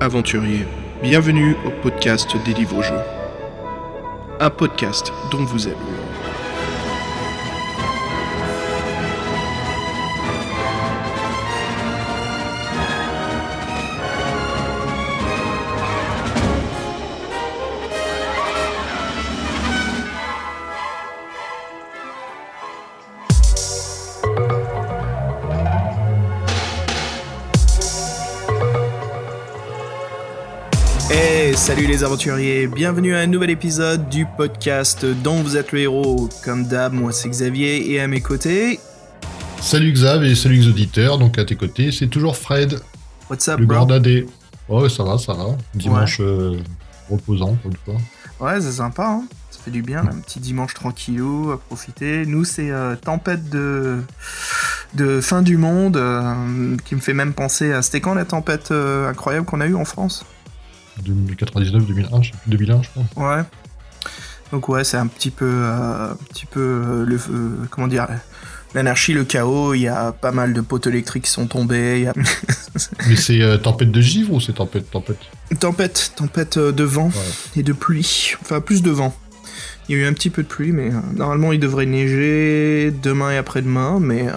aventuriers, bienvenue au podcast des livres jeux. Un podcast dont vous êtes salut les aventuriers, bienvenue à un nouvel épisode du podcast dont vous êtes le héros. Comme d'hab, moi c'est Xavier et à mes côtés, Salut Xav et salut les auditeurs, donc à tes côtés, c'est toujours Fred, what's up le bro? grand dadé. Oh, ça va, ça va. Dimanche euh, reposant, pour une fois. Ouais, c'est sympa, hein ça fait du bien, un petit dimanche tranquillou, à profiter. Nous c'est euh, tempête de... de fin du monde, euh, qui me fait même penser à... C'était quand la tempête incroyable qu'on a eue en France? 2099, 2001, je sais plus, 2001, je crois. Ouais. Donc ouais, c'est un petit peu, euh, un petit peu euh, le, euh, comment dire, l'anarchie, le chaos. Il y a pas mal de poteaux électriques qui sont tombés. Il y a Mais c'est euh, tempête de givre ou c'est tempête, tempête? Tempête, tempête de vent Ouais. et de pluie. Enfin, plus de vent. Il y a eu un petit peu de pluie, mais euh, normalement il devrait neiger demain et après-demain. Mais euh,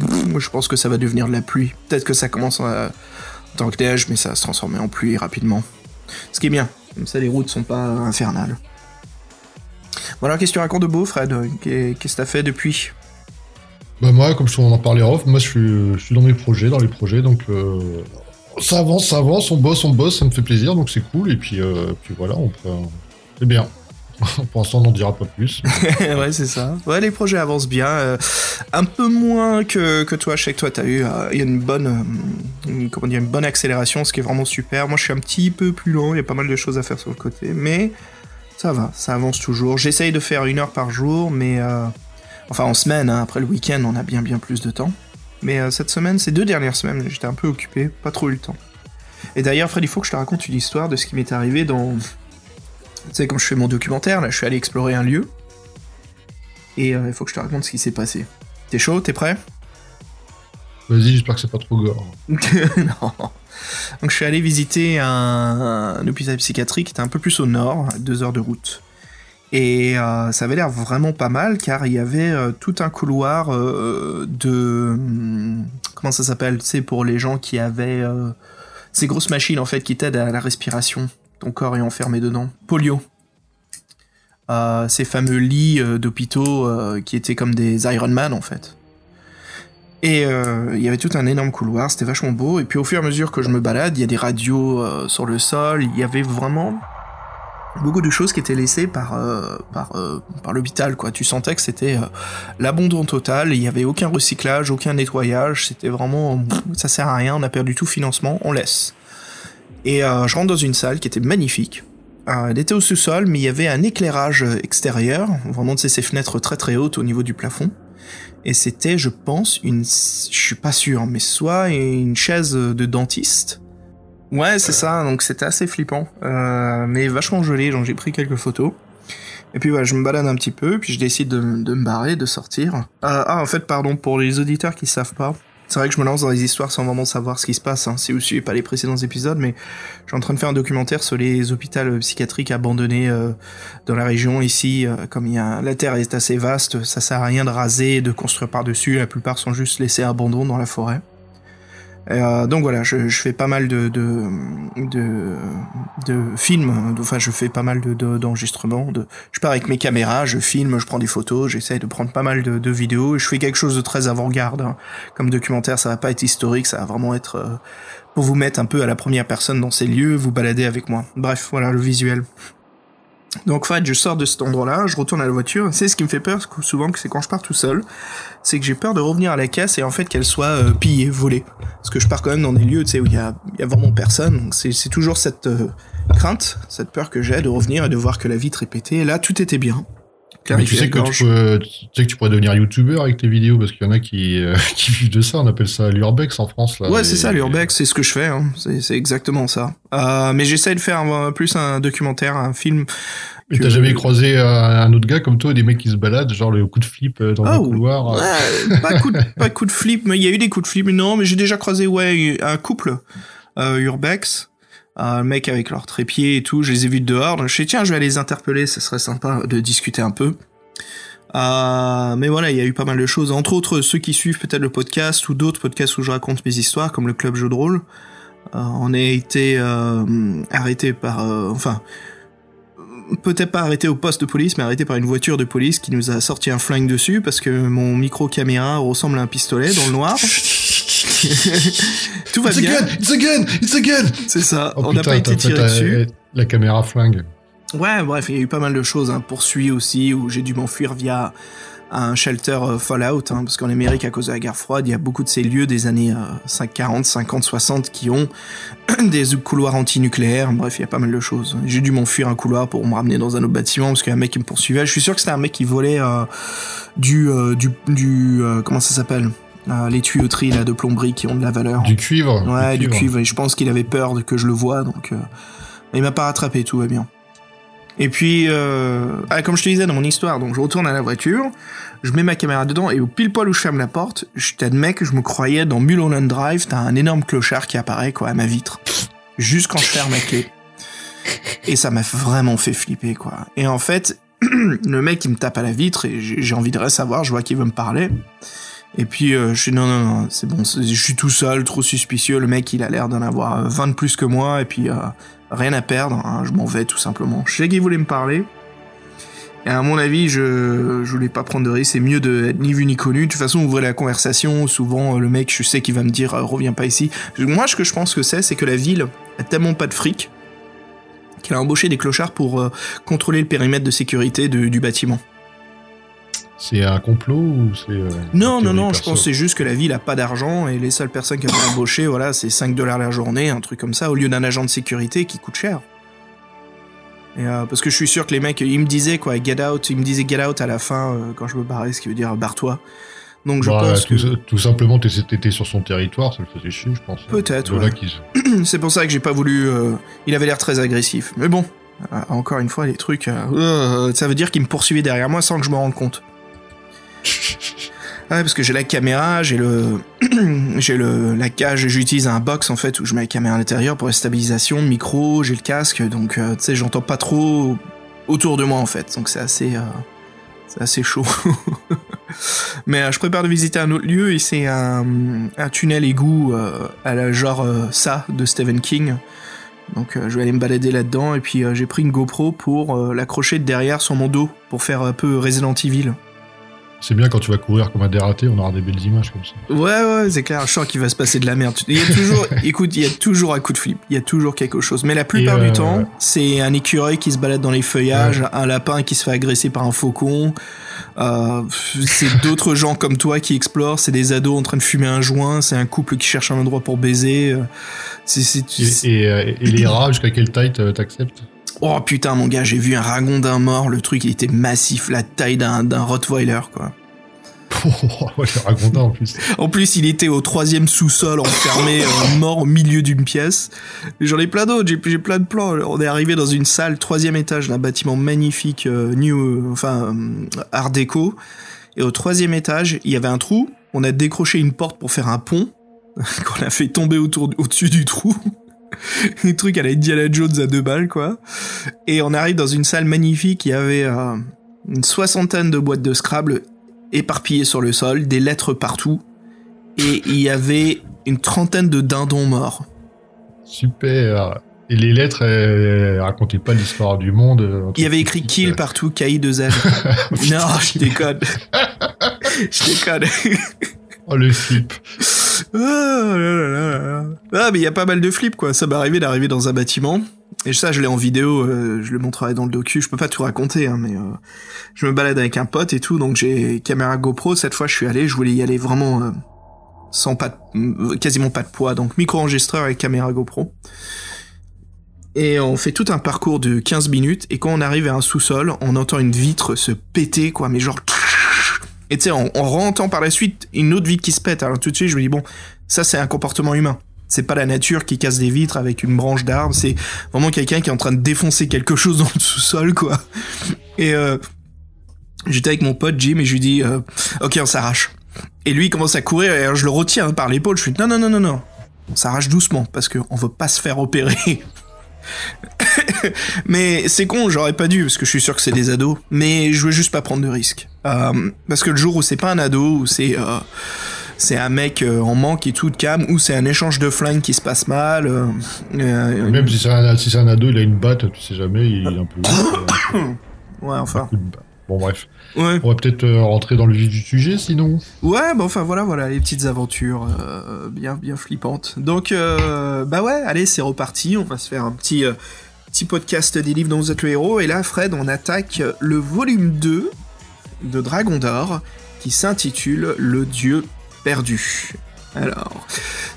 pff, moi je pense que ça va devenir de la pluie. Peut-être que ça commence en tant que neige, mais ça va se transformer en pluie rapidement. Ce qui est bien. Comme ça, les routes sont pas infernales. Alors, qu'est-ce que tu racontes de beau, Fred Qu'est- Qu'est-ce que t'as fait depuis? Bah moi, comme on en parlait off, moi je suis, dans mes projets, dans les projets, donc euh, ça avance, ça avance, on bosse, on bosse, ça me fait plaisir, donc c'est cool, et puis, euh, voilà, c'est bien. pour l'instant, on n'en dira pas plus. ouais, c'est ça. Ouais, les projets avancent bien. euh, un peu moins que, que toi. Je sais que toi, t'as eu euh, y a une bonne, euh, comment dire, une bonne accélération, ce qui est vraiment super. Moi, je suis un petit peu plus lent. Il y a pas mal de choses à faire sur le côté, mais ça va, ça avance toujours. J'essaye de faire une heure par jour, mais euh, enfin en semaine. hein, après le week-end, on a bien bien plus de temps. Mais cette semaine, ces deux dernières semaines, j'étais un peu occupé, pas trop eu le temps. Et d'ailleurs, Fred, il faut que je te raconte une histoire de ce qui m'est arrivé dans. Tu sais, quand je fais mon documentaire, là, je suis allé explorer un lieu. Et euh, il faut que je te raconte ce qui s'est passé. T'es chaud? T'es prêt? Vas-y, j'espère que c'est pas trop gore. Non. Donc je suis allé visiter un, un hôpital psychiatrique qui était un peu plus au nord, à deux heures de route. Et euh, ça avait l'air vraiment pas mal car il y avait euh, tout un couloir de... hum, Comment ça s'appelle? Tu sais, pour les gens qui avaient ces grosses machines en fait qui t'aident à la respiration. Corps est enfermé dedans. Polio. Euh, ces fameux lits euh, d'hôpitaux euh, qui étaient comme des Iron Man en fait. Et il y avait tout un énorme couloir, c'était vachement beau. Et puis au fur et à mesure que je me balade, il y a des radios sur le sol. Il y avait vraiment beaucoup de choses qui étaient laissées par par l'hôpital. Quoi, tu sentais que c'était l'abandon total. Il y avait aucun recyclage, aucun nettoyage. C'était vraiment ça sert à rien. On a perdu tout financement. On laisse. Et euh, je rentre dans une salle qui était magnifique. Euh, elle était au sous-sol, mais il y avait un éclairage euh, extérieur, vraiment de ces fenêtres très très hautes au niveau du plafond. Et c'était, je pense, une, je suis pas sûr, mais soit une chaise de dentiste. Ouais, c'est ça. Donc c'était assez flippant, euh, mais vachement joli. Donc j'ai pris quelques photos. Et puis ouais, je me balade un petit peu, puis je décide de, de me barrer, de sortir. Euh, ah, en fait, pardon, pour les auditeurs qui savent pas, c'est vrai que je me lance dans les histoires sans vraiment savoir ce qui se passe. Hein, si vous suivez pas les précédents épisodes, mais je suis en train de faire un documentaire sur les hôpitaux psychiatriques abandonnés euh, dans la région ici. euh, comme il y a, la terre est assez vaste, ça sert à rien de raser, de construire par-dessus. La plupart sont juste laissés abandon dans la forêt. Euh, donc voilà, je, je fais pas mal de de, de, de films, enfin je fais pas mal de de- d'enregistrements. De, je pars avec mes caméras, je filme, je prends des photos, j'essaye de prendre pas mal de, vidéos. Je fais quelque chose de très avant-garde. hein. Comme documentaire, ça va pas être historique, ça va vraiment être euh, pour vous mettre un peu à la première personne dans ces lieux, vous balader avec moi. Bref, voilà le visuel. Donc, en fait, je sors de cet endroit-là, je retourne à la voiture. C'est ce qui me fait peur souvent, que c'est quand je pars tout seul, c'est que j'ai peur de revenir à la caisse et en fait qu'elle soit euh, pillée, volée. Parce que je pars quand même dans des lieux, où il y a, il y a vraiment personne. Donc c'est toujours cette euh, crainte, cette peur que j'ai de revenir et de voir que la vitre est pétée. Et là, tout était bien. Mais tu sais, que tu, peux, tu sais que tu pourrais devenir youtubeur avec tes vidéos parce qu'il y en a qui, euh, qui vivent de ça. On appelle ça l'urbex en France. Là, Ouais, c'est ça, l'urbex, c'est ce que je fais. Hein. C'est c'est exactement ça. Euh, mais j'essaie de faire un- plus un documentaire, un film. Mais que- t'as jamais croisé euh, un autre gars comme toi, des mecs qui se baladent, genre le coup de flip euh, dans Ah, le ou- couloir. euh, Ouais, pas coup de, pas coup de flip, mais il y a eu des coups de flip. Non, mais j'ai déjà croisé ouais un couple euh, urbex un mec avec leur trépied et tout, je les ai vus dehors, donc je sais tiens je vais aller les interpeller, ça serait sympa de discuter un peu. Euh, mais voilà, il y a eu pas mal de choses, entre autres ceux qui suivent peut-être le podcast ou d'autres podcasts où je raconte mes histoires, comme le club jeu de rôle. Euh, on a été euh, arrêté par, euh, enfin, peut-être pas arrêté au poste de police, mais arrêté par une voiture de police qui nous a sorti un flingue dessus parce que mon micro caméra ressemble à un pistolet dans le noir. Tout va It's a bien. gun, it's a gun, it's a gun. C'est ça. Oh, on n'a pas été tiré dessus. La caméra flingue. Ouais, bref, il y a eu pas mal de choses. Hein. Poursuit aussi, où j'ai dû m'enfuir via un shelter euh, Fallout, hein, parce qu'en Amérique, à cause de la guerre froide, il y a beaucoup de ces lieux des années euh, 5, 40, 50, 60 qui ont des couloirs antinucléaires. Bref, il y a pas mal de choses. J'ai dû m'enfuir un couloir pour me ramener dans un autre bâtiment, parce qu'il y a un mec qui me poursuivait. Je suis sûr que c'était un mec qui volait euh, du... euh, du... du euh, comment ça s'appelle Euh, Les tuyauteries là, de plomberie qui ont de la valeur. Du cuivre. Ouais, du cuivre. Et je pense qu'il avait peur de que je le voie, donc euh, il m'a pas rattrapé, tout va bien. Et puis, euh, ah, comme je te disais dans mon histoire, donc je retourne à la voiture, je mets ma caméra dedans et au pile poil où je ferme la porte, je t'admets que je me croyais dans Mulholland Drive, t'as un énorme clochard qui apparaît quoi à ma vitre, juste quand je ferme la clé. Et ça m'a vraiment fait flipper quoi. Et en fait, le mec il me tape à la vitre et j'ai envie de savoir, je vois qu'il veut me parler. Et puis euh, je suis non non non, c'est bon, je suis tout seul, trop suspicieux. Le mec il a l'air d'en avoir euh, 20 de plus que moi et puis euh, rien à perdre. hein, je m'en vais tout simplement. Je sais qu'il voulait me parler. Et à mon avis, je, je voulais pas prendre de risque. C'est mieux d'être ni vu ni connu. De toute façon, ouvrir la conversation. Souvent, euh, le mec, je sais qu'il va me dire euh, reviens pas ici. Moi, ce que je pense que c'est, c'est que la ville a tellement pas de fric qu'elle a embauché des clochards pour euh, contrôler le périmètre de sécurité du bâtiment. C'est un complot ou c'est. euh, Non, non, non, je pense c'est juste que la ville a pas d'argent et les seules personnes qui ont embauché, voilà, c'est 5 dollars la journée, un truc comme ça, au lieu d'un agent de sécurité qui coûte cher. Et euh, parce que je suis sûr que les mecs, ils me disaient quoi, get out, ils me disaient get out à la fin euh, quand je me barrais, ce qui veut dire barre-toi. Donc je Bah, pense tout, que tout simplement, t'étais sur son territoire, ça le faisait chier, je pense. Peut-être, ouais. c'est pour ça que j'ai pas voulu. euh, Il avait l'air très agressif, mais bon, encore une fois, les trucs, ça veut dire qu'il me poursuivait derrière moi sans que je me rende compte. Ouais, parce que j'ai la caméra, j'ai le, j'ai le, la cage, j'utilise un box en fait où je mets la caméra à l'intérieur pour la stabilisation, micro, j'ai le casque, donc euh, tu sais, j'entends pas trop autour de moi en fait, donc c'est assez, euh, c'est assez chaud. Mais euh, je prépare de visiter un autre lieu et c'est un, un tunnel égout à la genre ça de Stephen King. Donc je vais aller me balader là-dedans et puis j'ai pris une GoPro pour l'accrocher de derrière sur mon dos pour faire un peu Resident Evil. C'est bien quand tu vas courir comme un dératé, on aura des belles images comme ça. Ouais, ouais, c'est clair, je sens qu'il va se passer de la merde. Il y a toujours, écoute, il y a toujours un coup de flip, il y a toujours quelque chose. Mais la plupart du euh, temps, c'est un écureuil qui se balade dans les feuillages, un lapin qui se fait agresser par un faucon, euh, c'est d'autres gens comme toi qui explorent, c'est des ados en train de fumer un joint, c'est un couple qui cherche un endroit pour baiser. euh, C'est, Et, et, et les rats, jusqu'à quelle taille t'a- t'acceptes? Oh putain, mon gars, j'ai vu un ragondin mort, le truc il était massif, la taille d'un, d'un Rottweiler, quoi. Ouais, les ragondins en plus. En plus, il était au troisième sous-sol, enfermé, euh, mort au milieu d'une pièce. Et J'en ai plein d'autres, j'ai, j'ai plein de plans. On est arrivé dans une salle, troisième étage d'un bâtiment magnifique, euh, new, euh, enfin, art déco. Et au troisième étage, il y avait un trou. On a décroché une porte pour faire un pont, qu'on a fait tomber autour, au-dessus du trou. Un truc à la Indiana Jones à deux balles, quoi. Et on arrive dans une salle magnifique, il y avait euh, une soixantaine de boîtes de Scrabble éparpillées sur le sol, des lettres partout, et il y avait une trentaine de dindons morts. Super. Et les lettres, elles, elles racontaient pas l'histoire du monde. euh, Il y avait écrit kill partout, KI2L. non, je déconne. je déconne. Oh, le flip. Ah, là, là, là. Ah, mais il y a pas mal de flips, quoi. Ça m'est arrivé d'arriver dans un bâtiment. Et ça, je l'ai en vidéo, euh, je le montrerai dans le docu. Je peux pas tout raconter, hein, mais euh, je me balade avec un pote et tout, donc j'ai caméra GoPro. Cette fois, je suis allé, je voulais y aller vraiment euh, sans pas, de- quasiment pas de poids, donc micro-enregistreur et caméra GoPro. Et on fait tout un parcours de 15 minutes, et quand on arrive à un sous-sol, on entend une vitre se péter, quoi, mais genre... Et tu sais, on, on entend par la suite une autre vitre qui se pète. Alors tout de suite, je me dis, bon, ça c'est un comportement humain. C'est pas la nature qui casse des vitres avec une branche d'arbre, c'est vraiment quelqu'un qui est en train de défoncer quelque chose dans le sous-sol, quoi. Et euh, j'étais avec mon pote Jim et je lui dis, euh, ok, on s'arrache. Et lui, il commence à courir et je le retiens par l'épaule. Je lui dis, non, non, non, non, non. On s'arrache doucement parce qu'on veut pas se faire opérer. mais c'est con, j'aurais pas dû, parce que je suis sûr que c'est des ados. Mais je veux juste pas prendre de risques. Euh, parce que le jour où c'est pas un ado, où c'est euh, c'est un mec euh, en manque et tout de cam, ou c'est un échange de flingues qui se passe mal. euh, Même si c'est un, si un ado, il a une batte, tu sais jamais, il est un peu. ouais, enfin. Bon, bref. Ouais. On va peut-être euh, rentrer dans le vif du sujet, sinon. Ouais, bah enfin voilà, voilà, les petites aventures euh, bien, bien flippantes. Donc, euh, bah ouais, allez, c'est reparti. On va se faire un petit, petit podcast des livres dont vous êtes le héros. Et là, Fred, on attaque le volume 2 de Dragon d'Or qui s'intitule Le Dieu perdu. Alors,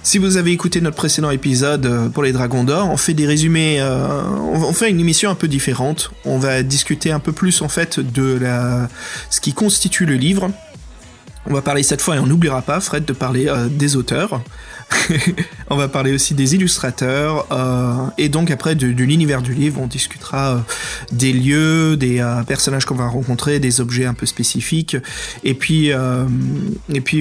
si vous avez écouté notre précédent épisode euh, pour les Dragons d'Or, on fait des résumés, euh, on fait une émission un peu différente. On va discuter un peu plus en fait de ce qui constitue le livre. On va parler cette fois, et on n'oubliera pas, Fred, de parler euh, des auteurs. on va parler aussi des illustrateurs, euh, et donc après de, l'univers du livre, on discutera euh, des lieux, des personnages qu'on va rencontrer, des objets un peu spécifiques. Et puis,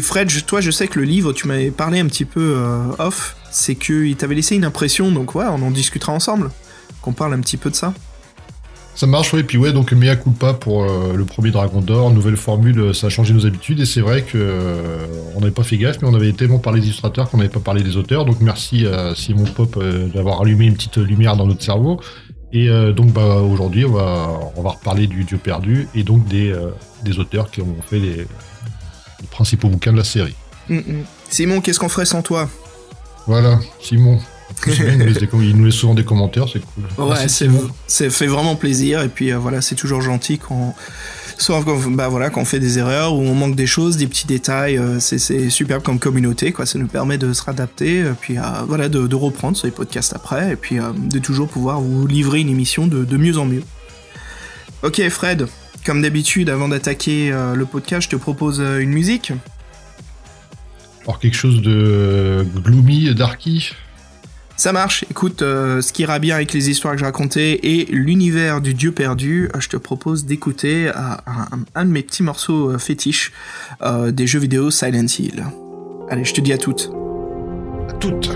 Fred, toi, je sais que le livre, tu m'avais parlé un petit peu off, c'est qu'il t'avait laissé une impression, donc ouais, on en discutera ensemble. Qu'on parle un petit peu de ça. Ça marche, oui. Puis ouais, donc mea culpa pour euh, le premier Dragon d'Or, nouvelle formule, euh, ça a changé nos habitudes. Et c'est vrai que euh, on n'avait pas fait gaffe, mais on avait tellement parlé des illustrateurs qu'on n'avait pas parlé des auteurs. Donc merci à Simon Pop euh, d'avoir allumé une petite lumière dans notre cerveau. Et donc bah, aujourd'hui, on va, on va reparler du Dieu perdu et donc des, des auteurs qui ont fait les, les principaux bouquins de la série. Mm, mm. Simon, qu'est-ce qu'on ferait sans toi? Voilà, Simon. Il nous laisse des com- il nous laisse souvent des commentaires, c'est cool. Ouais, c'est ça fait vraiment plaisir et puis euh, voilà, c'est toujours gentil quand quand, bah voilà, quand on fait des erreurs ou on manque des choses, des petits détails, euh, c'est c'est superbe comme communauté quoi, ça nous permet de se réadapter euh, puis voilà de, de reprendre sur les podcasts après et puis de toujours pouvoir vous livrer une émission de, de mieux en mieux. OK Fred, comme d'habitude avant d'attaquer le podcast, je te propose une musique. Alors quelque chose de gloomy, darky. Ça marche, écoute, euh, ce qui ira bien avec les histoires que je racontais et l'univers du dieu perdu, euh, je te propose d'écouter euh, un, un de mes petits morceaux fétiches des jeux vidéo Silent Hill. Allez, je te dis à toutes. À toutes.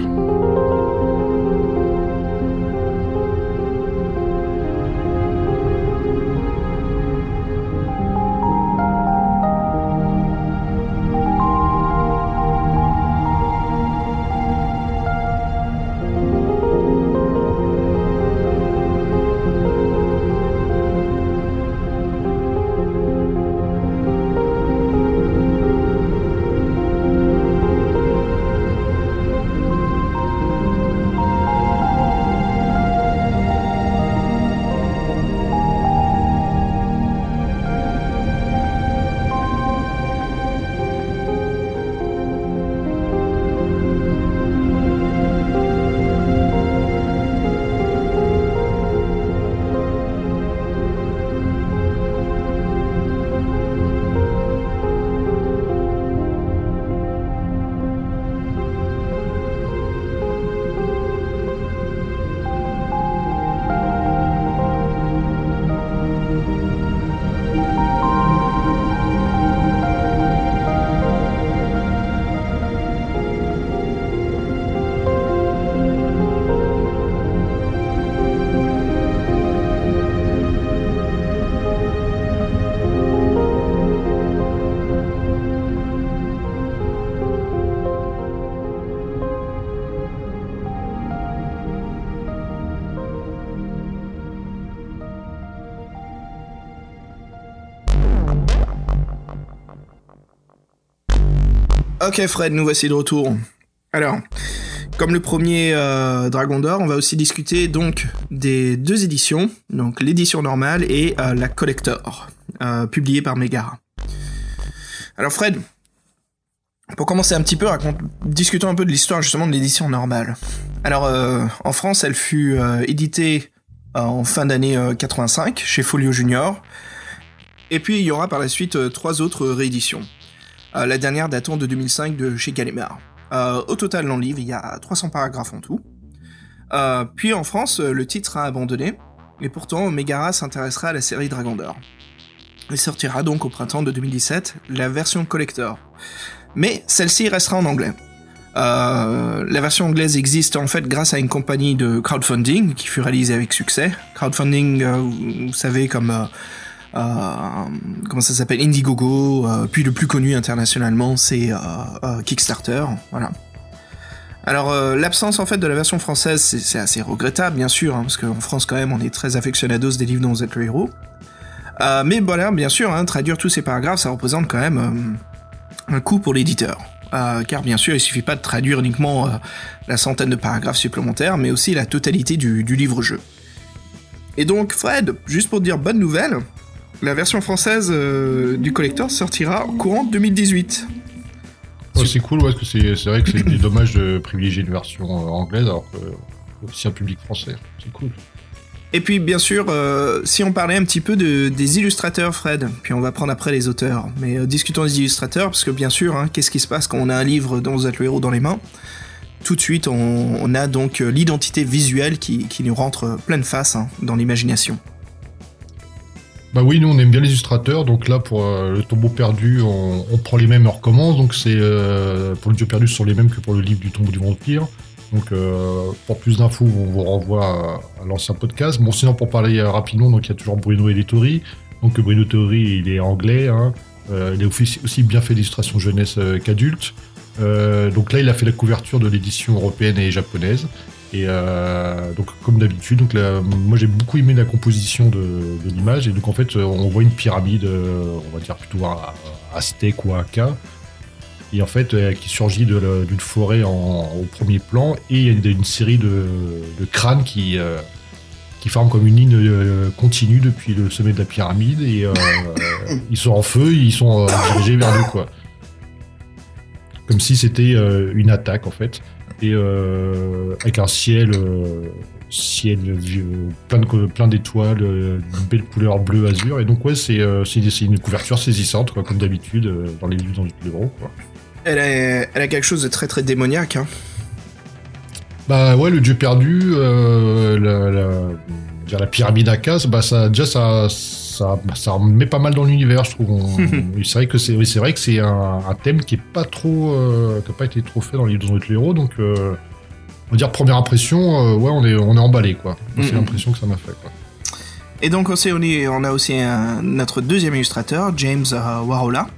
Ok Fred, nous voici de retour. Alors, comme le premier euh, Dragon d'Or, on va aussi discuter donc des deux éditions, donc l'édition normale et euh, la collector, euh, publiée par Megara. Alors Fred, pour commencer un petit peu, discutons un peu de l'histoire justement de l'édition normale. Alors en France, elle fut éditée en fin d'année euh, 85 chez Folio Junior, et puis il y aura par la suite trois autres rééditions. Euh, la dernière datant de 2005 de chez Gallimard. Euh, au total, dans le livre, il y a 300 paragraphes en tout. Euh, puis en France, le titre sera abandonné, et pourtant Megara s'intéressera à la série Dragon d'Or. Il sortira donc au printemps de 2017 la version collector. Mais celle-ci restera en anglais. Euh, la version anglaise existe en fait grâce à une compagnie de crowdfunding qui fut réalisée avec succès. Crowdfunding, euh, vous savez, comme euh, comment ça s'appelle, Indiegogo, euh, puis le plus connu internationalement, c'est euh, Kickstarter. Voilà. Alors l'absence en fait de la version française, c'est assez regrettable bien sûr, hein, parce qu'en France quand même on est très aficionados des livres dont vous êtes le héros. mais voilà, bien sûr, hein, traduire tous ces paragraphes, ça représente quand même un coût pour l'éditeur. Euh, car bien sûr, il suffit pas de traduire uniquement euh, la centaine de paragraphes supplémentaires, mais aussi la totalité du, livre-jeu. Et donc, Fred, juste pour te dire bonne nouvelle, la version française euh, du collector sortira courant 2018. c'est cool, parce que c'est vrai que c'est dommage de privilégier une version anglaise alors que aussi un public français. C'est cool. Et puis bien sûr, euh, si on parlait un petit peu de, des illustrateurs, Fred, puis on va prendre après les auteurs, mais euh, discutons des illustrateurs, parce que bien sûr, hein, qu'est-ce qui se passe quand on a un livre dont vous êtes le héros dans les mains? Tout de suite, on, a donc euh, l'identité visuelle qui, qui, nous rentre pleine face hein, dans l'imagination. Bah oui, nous on aime bien les illustrateurs, donc là pour le tombeau perdu, on, prend les mêmes et on recommence, donc c'est pour le dieu perdu, ce sont les mêmes que pour le livre du tombeau du vampire. Donc, euh, pour plus d'infos, on vous renvoie à, l'ancien podcast. Bon, sinon, pour parler euh, rapidement, donc il y a toujours Bruno Editori. Donc, Bruno Editori, il est anglais. Hein. Euh, il a aussi bien fait l'illustration jeunesse qu'adulte. donc là, il a fait la couverture de l'édition européenne et japonaise. Et donc, comme d'habitude, donc moi j'ai beaucoup aimé la composition de, l'image. Et donc en fait, on voit une pyramide, on va dire plutôt aztèque ou aka, et en fait euh, qui surgit d'une forêt au premier plan et il y a une, série de, crânes qui euh, qui forment comme une ligne euh, continue depuis le sommet de la pyramide et ils sont en feu, ils sont dirigés vers nous quoi. Comme si c'était une attaque en fait et avec un ciel ciel plein de plein d'étoiles, une belle couleur bleu azur et donc ouais c'est une couverture saisissante quoi, comme d'habitude dans les livres dans les gros quoi. Elle a, quelque chose de très très démoniaque. Hein. Bah ouais, le dieu perdu, euh, la, la, pyramide à casse, bah ça, déjà ça, ça, ça met pas mal dans l'univers, je trouve. c'est vrai que c'est, c'est vrai que c'est un, thème qui est pas trop, euh, qui a pas été trop fait dans les livres de héros, donc euh, on va dire première impression, ouais, on est, on est emballé quoi. C'est l'impression que ça m'a fait quoi. Et donc aussi, on, on a aussi notre deuxième illustrateur, James Warola.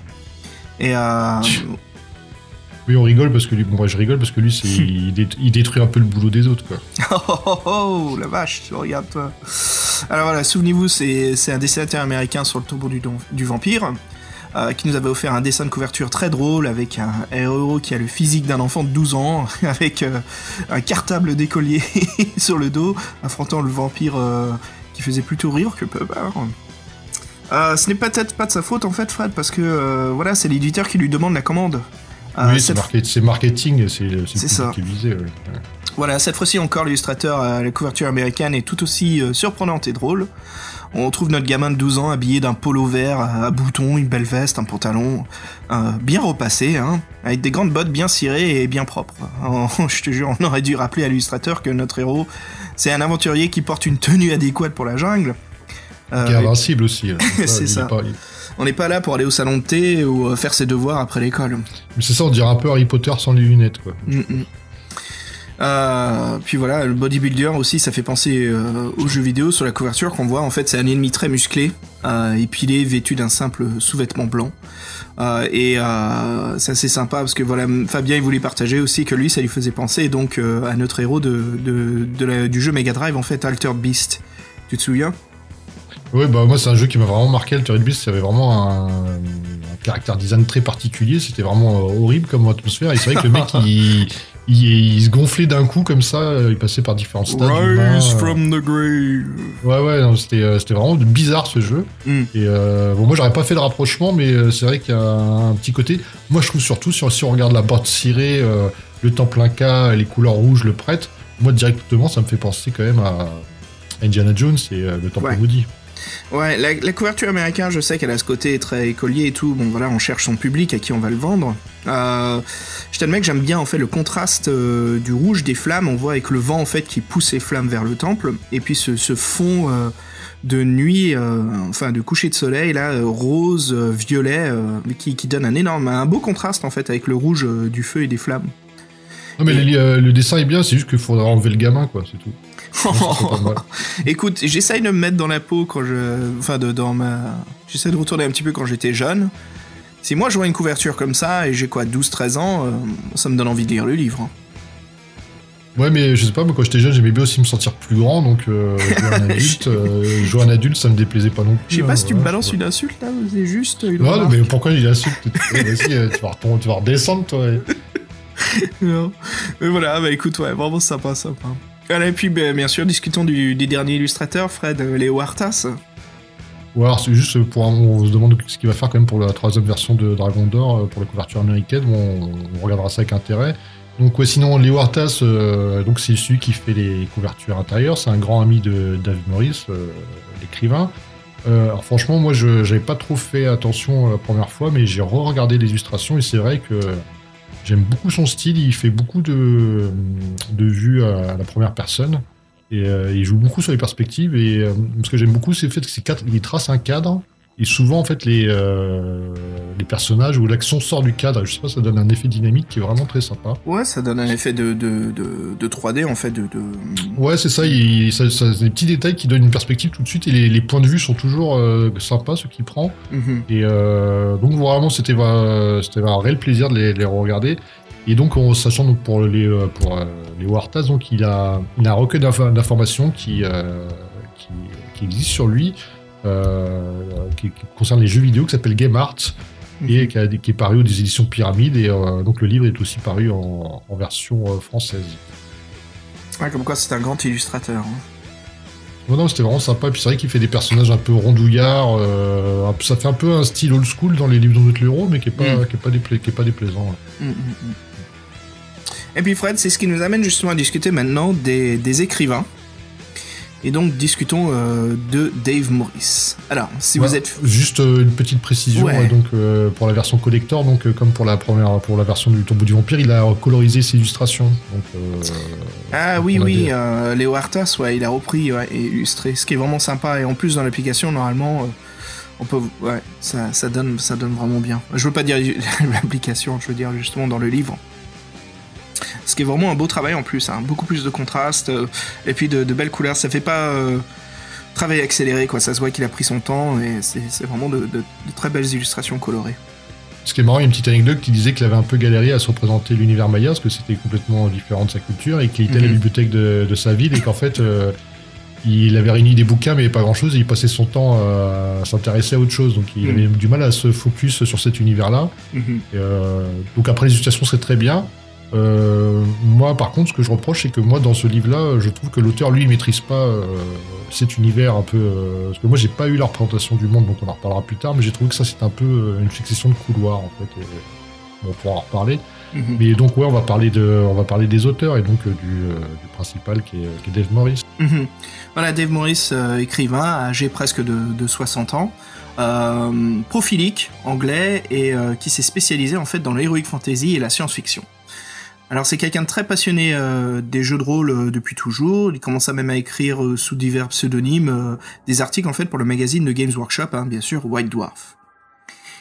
Et oui, on rigole parce que lui, bon, moi je rigole parce que lui, c'est, il, détruit un peu le boulot des autres, quoi. Oh, oh, oh, la vache, regarde toi. Alors voilà, souvenez-vous, c'est, un dessinateur américain sur le tombeau du, du vampire. Euh, qui nous avait offert un dessin de couverture très drôle avec un héros qui a le physique d'un enfant de 12 ans, avec euh, un cartable d'écolier sur le dos, affrontant le vampire euh, qui faisait plutôt rire que peur. ce n'est peut-être pas de sa faute en fait, Fred, parce que voilà, c'est l'éditeur qui lui demande la commande. Euh, oui, c'est marketing, c'est ça. Voilà, cette fois-ci encore, l'illustrateur, euh, la couverture américaine est tout aussi euh, surprenante et drôle. On trouve notre gamin de 12 ans habillé d'un polo vert à boutons, une belle veste, un pantalon bien repassé, hein, avec des grandes bottes bien cirées et bien propres. je te jure, on aurait dû rappeler à l'illustrateur que notre héros, c'est un aventurier qui porte une tenue adéquate pour la jungle. qui est invincible aussi. c'est ça. On n'est pas là pour aller au salon de thé ou euh, faire ses devoirs après l'école. C'est ça, on dirait un peu Harry Potter sans les lunettes, quoi. Mm, mm. Euh, puis voilà, le bodybuilder aussi, ça fait penser euh, aux jeux vidéo sur la couverture qu'on voit. En fait, c'est un ennemi très musclé, épilé, vêtu d'un simple sous-vêtement blanc. et c'est assez sympa parce que voilà, Fabien il voulait partager aussi que lui, ça lui faisait penser donc à notre héros de, du jeu Mega Drive en fait, Altered Beast. Tu te souviens? Oui, bah moi c'est un jeu qui m'a vraiment marqué. Altered Beast, avait vraiment un, caractère design très particulier. C'était vraiment euh, horrible comme atmosphère. Et c'est vrai que le mec, il, il, se gonflait d'un coup comme ça. Euh, il passait par différents stades. Rise from the grave. Ouais, ouais, c'était, c'était vraiment bizarre ce jeu. Mm. Et euh, bon, moi j'aurais pas fait le rapprochement, mais c'est vrai qu'il y a un, petit côté. Moi je trouve surtout, si, si on regarde la porte cirée, le temple Inca, les couleurs rouges, le prêtre, moi directement ça me fait penser quand même à Indiana Jones et le temple ouais. Woody. Ouais, la, couverture américaine, je sais qu'elle a ce côté très écolier et tout. Bon, voilà, on cherche son public à qui on va le vendre. Euh, je t'admets que j'aime bien en fait le contraste euh, du rouge des flammes. On voit avec le vent en fait qui pousse les flammes vers le temple, et puis ce, fond euh, de nuit, euh, enfin de coucher de soleil là, rose, violet, qui, qui, donne un énorme, un beau contraste en fait avec le rouge du feu et des flammes. Non, mais le dessin est bien, c'est juste qu'il faudra enlever le gamin, quoi, c'est tout. Écoute, j'essaye de me mettre dans la peau quand je. Enfin, de, dans ma. J'essaie de retourner un petit peu quand j'étais jeune. Si moi je vois une couverture comme ça et j'ai quoi, 12-13 ans, euh, ça me donne envie de lire le livre. Hein. Ouais, mais je sais pas, moi quand j'étais jeune, j'aimais bien aussi me sentir plus grand, donc euh, jouer un adulte, euh, jouer un adulte, ça me déplaisait pas non plus. Je sais pas hein, si tu me balances une insulte là, c'est juste. Non, mais pourquoi il insulte? Vas-y, tu, vas tu vas redescendre toi. non. Mais voilà, bah écoute, ouais, vraiment sympa, sympa. Et puis, ben, bien sûr, discutons du, dernier illustrateur, Fred, Léo Artas. Ou alors, c'est juste pour. On se demande ce qu'il va faire quand même pour la troisième version de Dragon d'Or, euh, pour la couverture américaine. on, regardera ça avec intérêt. Donc, sinon, Léo Artas, euh, c'est celui qui fait les couvertures intérieures. C'est un grand ami de David Morris, euh, l'écrivain. alors, franchement, moi, je n'avais pas trop fait attention la première fois, mais j'ai re-regardé les illustrations et c'est vrai que J'aime beaucoup son style, il fait beaucoup de, vues à la première personne. Et euh, il joue beaucoup sur les perspectives. Et euh, ce que j'aime beaucoup, c'est le fait qu'il trace un cadre et souvent, en fait, les, euh, les personnages où l'action sort du cadre, je sais pas, ça donne un effet dynamique qui est vraiment très sympa. Ouais, ça donne un effet de, de, de, 3D, en fait. De, Ouais, c'est ça, il, ça, des petits détails qui donnent une perspective tout de suite, et les, les points de vue sont toujours euh, sympas, ceux qu'il prend. Mhm. Et euh, donc, vraiment, c'était c'était un réel plaisir de les, les regarder. Et donc, en sachant donc, pour les, pour, les Wartas, donc, il a, il a un recueil d'informations qui, qui, qui existe sur lui. Euh, qui, concerne les jeux vidéo, qui s'appelle Game Art, et mhm. qui, est paru aux éditions Pyramide. Et euh, donc le livre est aussi paru en, version euh, française. comme quoi, c'est un grand illustrateur. Hein. Non, non, c'était vraiment sympa. Et puis c'est vrai qu'il fait des personnages un peu rondouillards. ça fait un peu un style old school dans les livres de l'euro, mais qui n'est pas, mm. qui est pas, qui est pas déplaisant. Mm, mm, et puis Fred, c'est ce qui nous amène justement à discuter maintenant des, des écrivains. Et donc discutons euh, de Dave Morris. Alors, si vous êtes juste euh, une petite précision donc euh, pour la version collector, donc comme pour la première pour la version du Tombeau du vampire, il a colorisé ses illustrations. ah oui oui, Léo Artas, ouais, il a repris et illustré, ce qui est vraiment sympa et en plus dans l'application normalement on peut ouais, ça, ça donne ça donne vraiment bien. Je veux pas dire l'application, je veux dire justement dans le livre ce qui est vraiment un beau travail en plus, hein. beaucoup plus de contraste euh, et puis de, belles couleurs. Ça fait pas euh, travail accéléré, quoi. Ça se voit qu'il a pris son temps et c'est vraiment de, très belles illustrations colorées. Ce qui est marrant, il y a une petite anecdote qui disait qu'il avait un peu galéré à se représenter l'univers maya parce que c'était complètement différent de sa culture et qu'il était à la mhm. bibliothèque de, sa ville et qu'en fait euh, il avait réuni des bouquins mais pas grand chose et il passait son temps à s'intéresser à autre chose donc il mhm. avait du mal à se focus sur cet univers là. Mhm. donc après les illustrations seraient très bien euh, moi, par contre, ce que je reproche, c'est que moi, dans ce livre-là, je trouve que l'auteur, lui, il maîtrise pas euh, cet univers un peu. Euh, parce que moi, j'ai pas eu la représentation du monde, donc on en reparlera plus tard, mais j'ai trouvé que ça, c'est un peu une succession de couloirs, en fait. Et, bon, on pourra en reparler. Mhm. Mais donc, ouais, on va parler, de, on va parler des auteurs et donc du, principal qui est, Dave Morris. Mhm. Voilà, Dave Morris, écrivain, âgé presque de, de 60 ans. profilique, anglais, et qui s'est spécialisé en fait dans l'heroic fantasy et la science-fiction. Alors c'est quelqu'un de très passionné euh, des jeux de rôle euh, depuis toujours. Il commença même à écrire euh, sous divers pseudonymes des articles en fait pour le magazine de Games Workshop, hein, bien sûr, White Dwarf.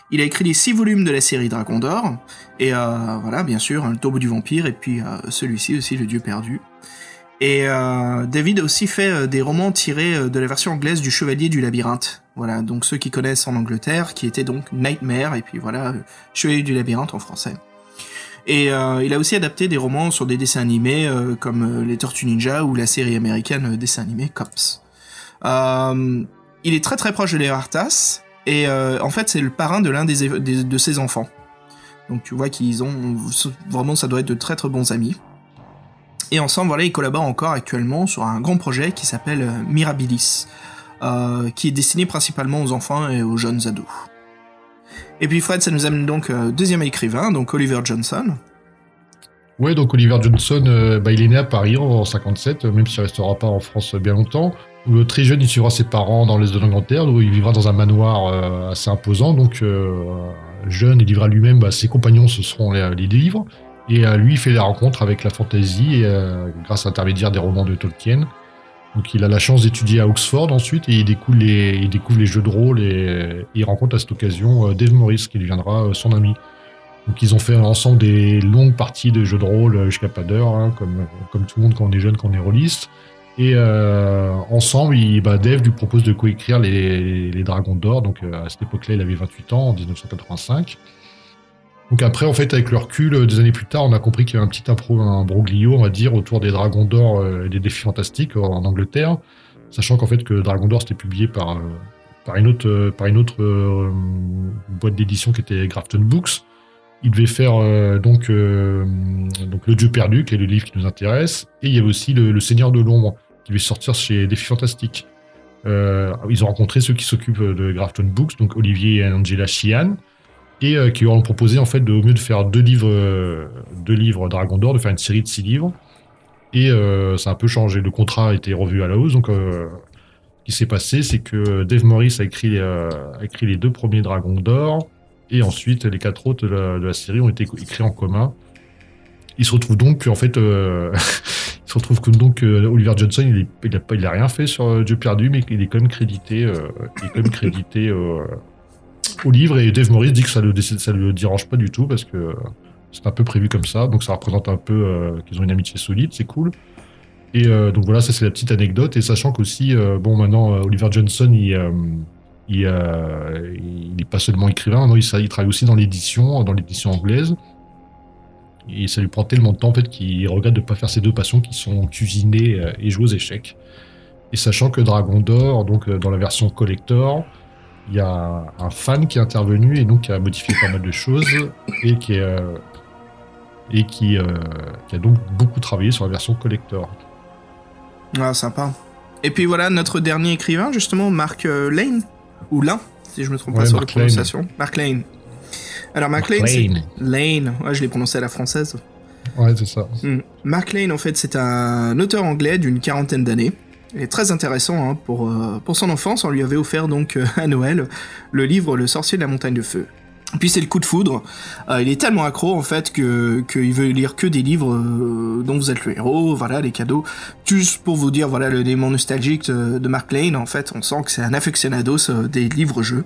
Il a écrit les six volumes de la série Dragon d'Or et voilà, bien sûr, hein, le Tombeau du vampire et puis celui-ci aussi, le Dieu perdu. Et David a aussi fait des romans tirés de la version anglaise du Chevalier du Labyrinthe. Voilà, donc ceux qui connaissent en Angleterre, qui était donc Nightmare et puis voilà, Chevalier du Labyrinthe en français. Et euh, il a aussi adapté des romans sur des dessins animés euh, comme euh, Les Tortues Ninja ou la série américaine dessin animé Cops. il est très très proche de Léo et en fait c'est le parrain de l'un des, de ses enfants. Donc tu vois qu'ils ont vraiment ça doit être de très très bons amis. Et ensemble voilà ils collaborent encore actuellement sur un grand projet qui s'appelle Mirabilis, qui est destiné principalement aux enfants et aux jeunes ados. Et puis Fred, ça nous amène donc euh, deuxième écrivain, donc Oliver Johnson. Ouais, donc Oliver Johnson, euh, bah, il est né à Paris en 57, même s'il restera pas en France bien longtemps. Très jeune, il suivra ses parents dans l'Est de l'Angleterre, où il vivra dans un manoir euh, assez imposant. Donc, jeune, il livrera lui-même, bah, ses compagnons, ce seront les, les livres. Et lui, il fait des rencontres avec la fantasy, grâce à l'intermédiaire des romans de Tolkien. Donc il a la chance d'étudier à Oxford ensuite et il découvre les, jeux de rôle et, il rencontre à cette occasion euh, Dave Morris qui deviendra euh, son ami. Donc ils ont fait ensemble des longues parties de jeux de rôle jusqu'à pas d'heure, hein, comme, tout le monde quand on est jeune, quand on est rôliste. Et euh, ensemble, il, bah, Dave lui propose de coécrire les, les Dragons d'Or. Donc euh, à cette époque-là, il avait 28 ans, en 1985. Donc après, en fait, avec le recul, euh, des années plus tard, on a compris qu'il y avait un petit impro, un broglio, on va dire, autour des Dragons d'Or et des Défis Fantastiques en Angleterre, sachant qu'en fait que Dragon d'Or c'était publié par par une autre par une autre boîte d'édition qui était Grafton Books. Il devait faire donc donc le Dieu perdu, qui est le livre qui nous intéresse, et il y avait aussi le, Seigneur de l'ombre qui devait sortir chez Défi Fantastique. Euh, ils ont rencontré ceux qui s'occupent de Grafton Books, donc Olivier et Angela Chian, et euh, qui ont proposé en fait de, au mieux de faire deux livres, euh, deux livres Dragon d'Or, de faire une série de six livres. Et ça a un peu changé. Le contrat a été revu à la hausse. Donc, ce qui s'est passé, c'est que Dave Morris a écrit, les deux premiers Dragons d'Or, et ensuite les quatre autres de la, série ont été écrits en commun. Il se retrouve donc en fait Il se retrouve que donc euh, Oliver Johnson, il, il, a, il, a, rien fait sur euh, Dieu perdu, mais il est quand même crédité, euh, il est quand même crédité au livre. Et Dave Morris dit que ça le, le dérange pas du tout parce que c'est un peu prévu comme ça. Donc ça représente un peu qu'ils ont une amitié solide, c'est cool. Et donc voilà, ça c'est la petite anecdote. Et sachant qu'aussi, bon maintenant Oliver Johnson, il, il, il n'est pas seulement écrivain, non, il, il travaille aussi dans l'édition, dans l'édition anglaise. Et ça lui prend tellement de temps en fait qu'il regrette de ne pas faire ses deux passions qui sont cuisiner euh, et jouer aux échecs. Et sachant que Dragon d'Or, donc euh, dans la version collector, il y a un fan qui est intervenu et donc qui a modifié pas mal de choses et qui, est, euh, et qui, qui, a donc beaucoup travaillé sur la version collector. Ah, sympa. Et puis voilà, notre dernier écrivain, justement, Mark Lane, ou Lane, si je me trompe pas sur la prononciation. Mark Lane. Alors Mark Lane, Lane, ouais, je l'ai prononcé à la française. Ouais, c'est ça. Hmm. Mark Lane, en fait, c'est un auteur anglais d'une quarantaine d'années. Et très intéressant hein, pour, euh, pour son enfance, on lui avait offert donc euh, à Noël le livre Le sorcier de la montagne de feu. Puis c'est le coup de foudre. Euh, il est tellement accro en fait que qu'il veut lire que des livres dont vous êtes le héros, voilà les cadeaux. Juste pour vous dire voilà le démon nostalgique de, Mark Lane en fait, on sent que c'est un aficionados des livres jeux.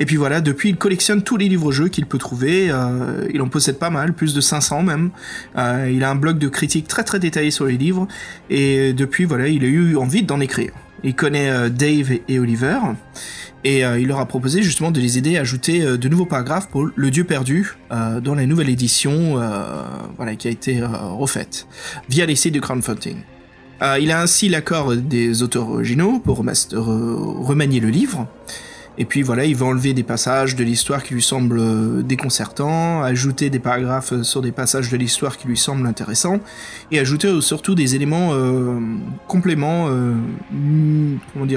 Et puis voilà, depuis il collectionne tous les livres-jeux qu'il peut trouver. Euh, il en possède pas mal, plus de 500 même. Euh, il a un blog de critiques très très détaillé sur les livres. Et depuis voilà, il a eu envie d'en écrire. Il connaît euh, Dave et Oliver. Et il leur a proposé justement de les aider à ajouter de nouveaux paragraphes pour Le Dieu perdu dans la nouvelle édition voilà, qui a été refaite via les sites de crowdfunding. il a ainsi l'accord des auteurs originaux pour remanier le livre. Et puis voilà, il va enlever des passages de l'histoire qui lui semblent euh, déconcertants, ajouter des paragraphes euh, sur des passages de l'histoire qui lui semblent intéressants, et ajouter euh, surtout des éléments compléments,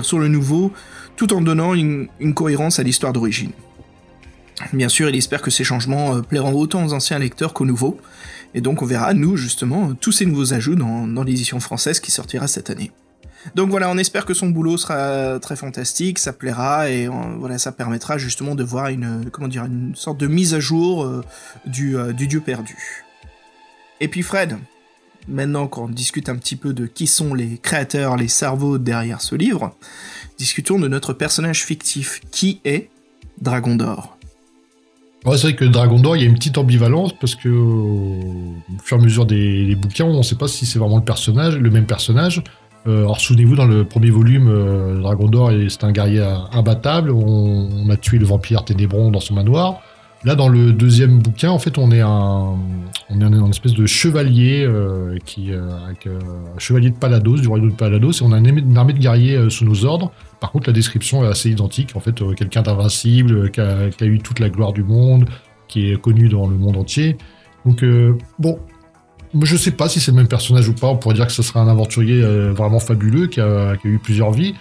sur le nouveau, tout en donnant une, cohérence à l'histoire d'origine. Bien sûr, il espère que ces changements plairont autant aux anciens lecteurs qu'aux nouveaux, et donc on verra, nous, justement, tous ces nouveaux ajouts dans l'édition française qui sortira cette année. Donc voilà, on espère que son boulot sera très fantastique, ça plaira et euh, voilà, ça permettra justement de voir une comment dire une sorte de mise à jour euh, du, euh, du dieu perdu. Et puis Fred, maintenant qu'on discute un petit peu de qui sont les créateurs, les cerveaux derrière ce livre, discutons de notre personnage fictif qui est Dragon d'Or? c'est vrai que Dragon d'Or, il y a une petite ambivalence parce que au fur et à mesure des, des bouquins, on ne sait pas si c'est vraiment le personnage, le même personnage. Euh, alors souvenez-vous, dans le premier volume, euh, Dragon d'Or, c'est un guerrier imbattable. On, a tué le vampire Ténébron dans son manoir. Là, dans le deuxième bouquin, en fait, on est un, espèce de chevalier euh, qui, un chevalier de Palados, du royaume de Palados, et on a une, armée de guerriers sous nos ordres. Par contre, la description est assez identique. En fait, quelqu'un d'invincible, qui qui a, eu toute la gloire du monde, qui est connu dans le monde entier. Donc, bon, je sais pas si c'est le même personnage ou pas. On pourrait dire que ce serait un aventurier euh, vraiment fabuleux qui a, eu plusieurs vies.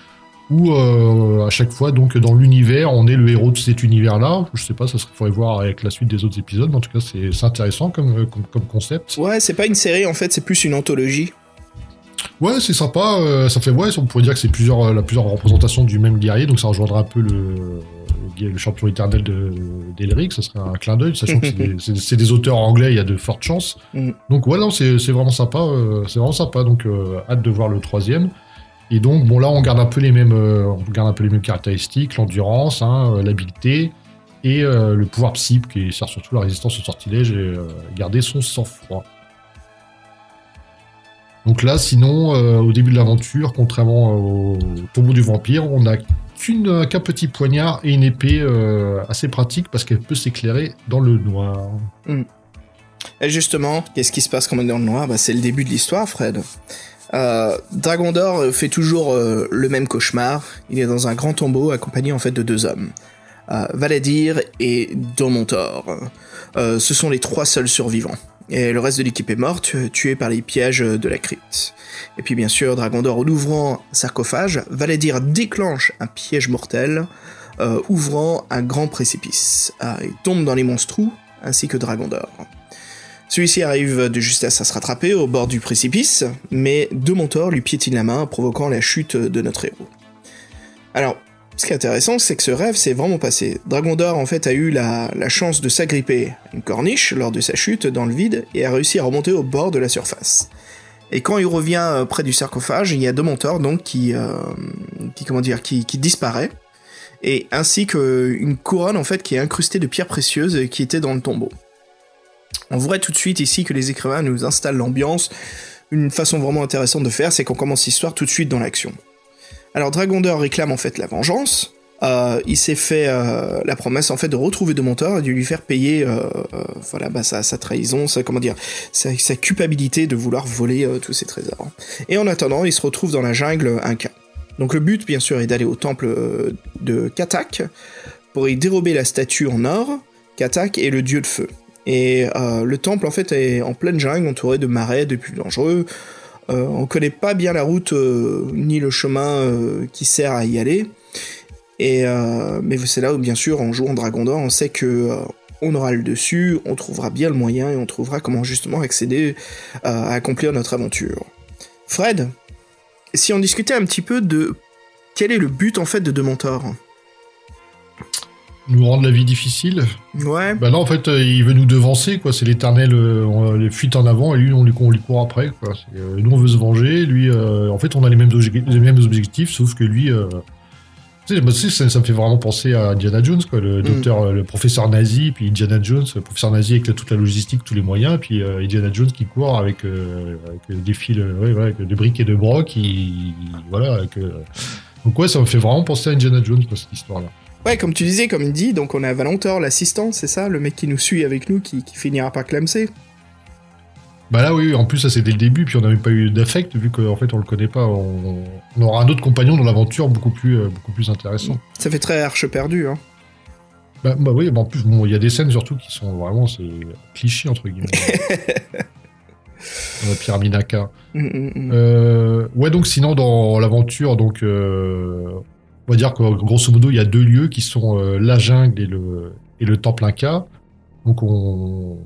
Ou euh, à chaque fois, donc dans l'univers, on est le héros de cet univers-là. Je sais pas, ça serait faudrait voir avec la suite des autres épisodes. Mais en tout cas, c'est intéressant comme, comme, concept. Ouais, c'est pas une série en fait, c'est plus une anthologie. Ouais, c'est sympa. Euh, ça fait ouais, on pourrait dire que c'est plusieurs, la plusieurs représentations du même guerrier. Donc ça rejoindra un peu le le champion éternel d'Elric, ça serait un clin d'œil, sachant que c'est des, auteurs anglais, il y a de fortes chances. Mm. Donc voilà, c'est vraiment sympa, euh, c'est vraiment sympa, donc euh, hâte de voir le troisième. Et donc bon là on garde un peu les mêmes, euh, on garde un peu les mêmes caractéristiques, l'endurance, hein, l'habileté. et le pouvoir psy qui sert surtout la résistance au sortilège et garder son sang-froid. Donc là, sinon, au début de l'aventure, contrairement au tombeau du vampire, on n'a qu'un petit poignard et une épée assez pratique parce qu'elle peut s'éclairer dans le noir. Hmm. Et justement, qu'est-ce qui se passe quand on est dans le noir? Bah, C'est le début de l'histoire, Fred. Euh, Dragon d'Or fait toujours euh, le même cauchemar. Il est dans un grand tombeau accompagné en fait de deux hommes. Euh, Valadir et Domontor. Euh, ce sont les trois seuls survivants. Et le reste de l'équipe est morte, tuée par les pièges de la crypte. Et puis bien sûr, Dragondor, en ouvrant un sarcophage, Valadir déclenche un piège mortel, ouvrant un grand précipice. et tombe dans les monstrous, ainsi que Dragondor. Celui-ci arrive de justesse à se rattraper au bord du précipice, mais deux monteurs lui piétinent la main, provoquant la chute de notre héros. Alors, ce qui est intéressant, c'est que ce rêve s'est vraiment passé. Dragon d'Or, en fait, a eu la, chance de s'agripper une corniche lors de sa chute dans le vide et a réussi à remonter au bord de la surface. Et quand il revient euh, près du sarcophage, il y a deux monteurs donc qui, euh, disparaît, et ainsi qu'une couronne en fait qui est incrustée de pierres précieuses qui était dans le tombeau. On voit tout de suite ici que les écrivains nous installent l'ambiance. Une façon vraiment intéressante de faire, c'est qu'on commence l'histoire tout de suite dans l'action. Alors Dragondeur réclame en fait la vengeance. Euh, il s'est fait euh, la promesse en fait de retrouver de et de lui faire payer euh, voilà bah, sa, trahison, sa comment dire, sa, culpabilité de vouloir voler tous ses trésors. Et en attendant, il se retrouve dans la jungle Inca. Donc le but bien sûr est d'aller au temple de Katak pour y dérober la statue en or. Katak est le dieu de feu. Et le temple en fait est en pleine jungle, entouré de marais, de plus dangereux. Euh, on connaît pas bien la route euh, ni le chemin qui sert à y aller. Et mais c'est là où bien sûr en jouant Dragon d'Or, on sait que on aura le dessus, on trouvera bien le moyen et on trouvera comment justement accéder à accomplir notre aventure. Fred, si on discutait un petit peu de quel est le but en fait de Dementor? Nous rendre la vie difficile. Ouais. Bah là, en fait, euh, il veut nous devancer, quoi. C'est l'éternel euh, les fuites en avant, et lui, on lui, on lui court après, quoi. Euh, nous, on veut se venger. Lui, en fait, on a les mêmes, les mêmes objectifs, sauf que lui. Tu sais, ça, ça, me fait vraiment penser à Indiana Jones, quoi. Le mm. docteur, le professeur nazi, puis Indiana Jones, le professeur nazi avec toute la logistique, tous les moyens, puis Indiana Jones qui court avec, avec des fils, ouais, ouais, avec des briques et de brocs, qui, voilà, avec, donc ouais, ça me fait vraiment penser à Indiana Jones, quoi, cette histoire-là. Ouais, comme tu disais, comme il dit, donc on a Valentor, l'assistant, c'est ça, le mec qui nous suit avec nous, qui, finira par clamser. Bah là, oui, en plus, ça c'est dès le début, puis on n'avait pas eu d'affect, vu qu'en fait on le connaît pas. On, aura un autre compagnon dans l'aventure beaucoup plus, euh, beaucoup plus intéressant. Ça fait très arche perdu, hein. Bah, bah oui, bah en plus, bon, il y a des scènes surtout qui sont vraiment c'est clichés, entre guillemets. euh, Pierre Minaka. Mm, mm, mm. Euh, ouais, donc sinon, dans l'aventure, donc euh, on va dire que grosso modo, il y a deux lieux qui sont euh, la jungle et le, et le temple Inca. Donc on,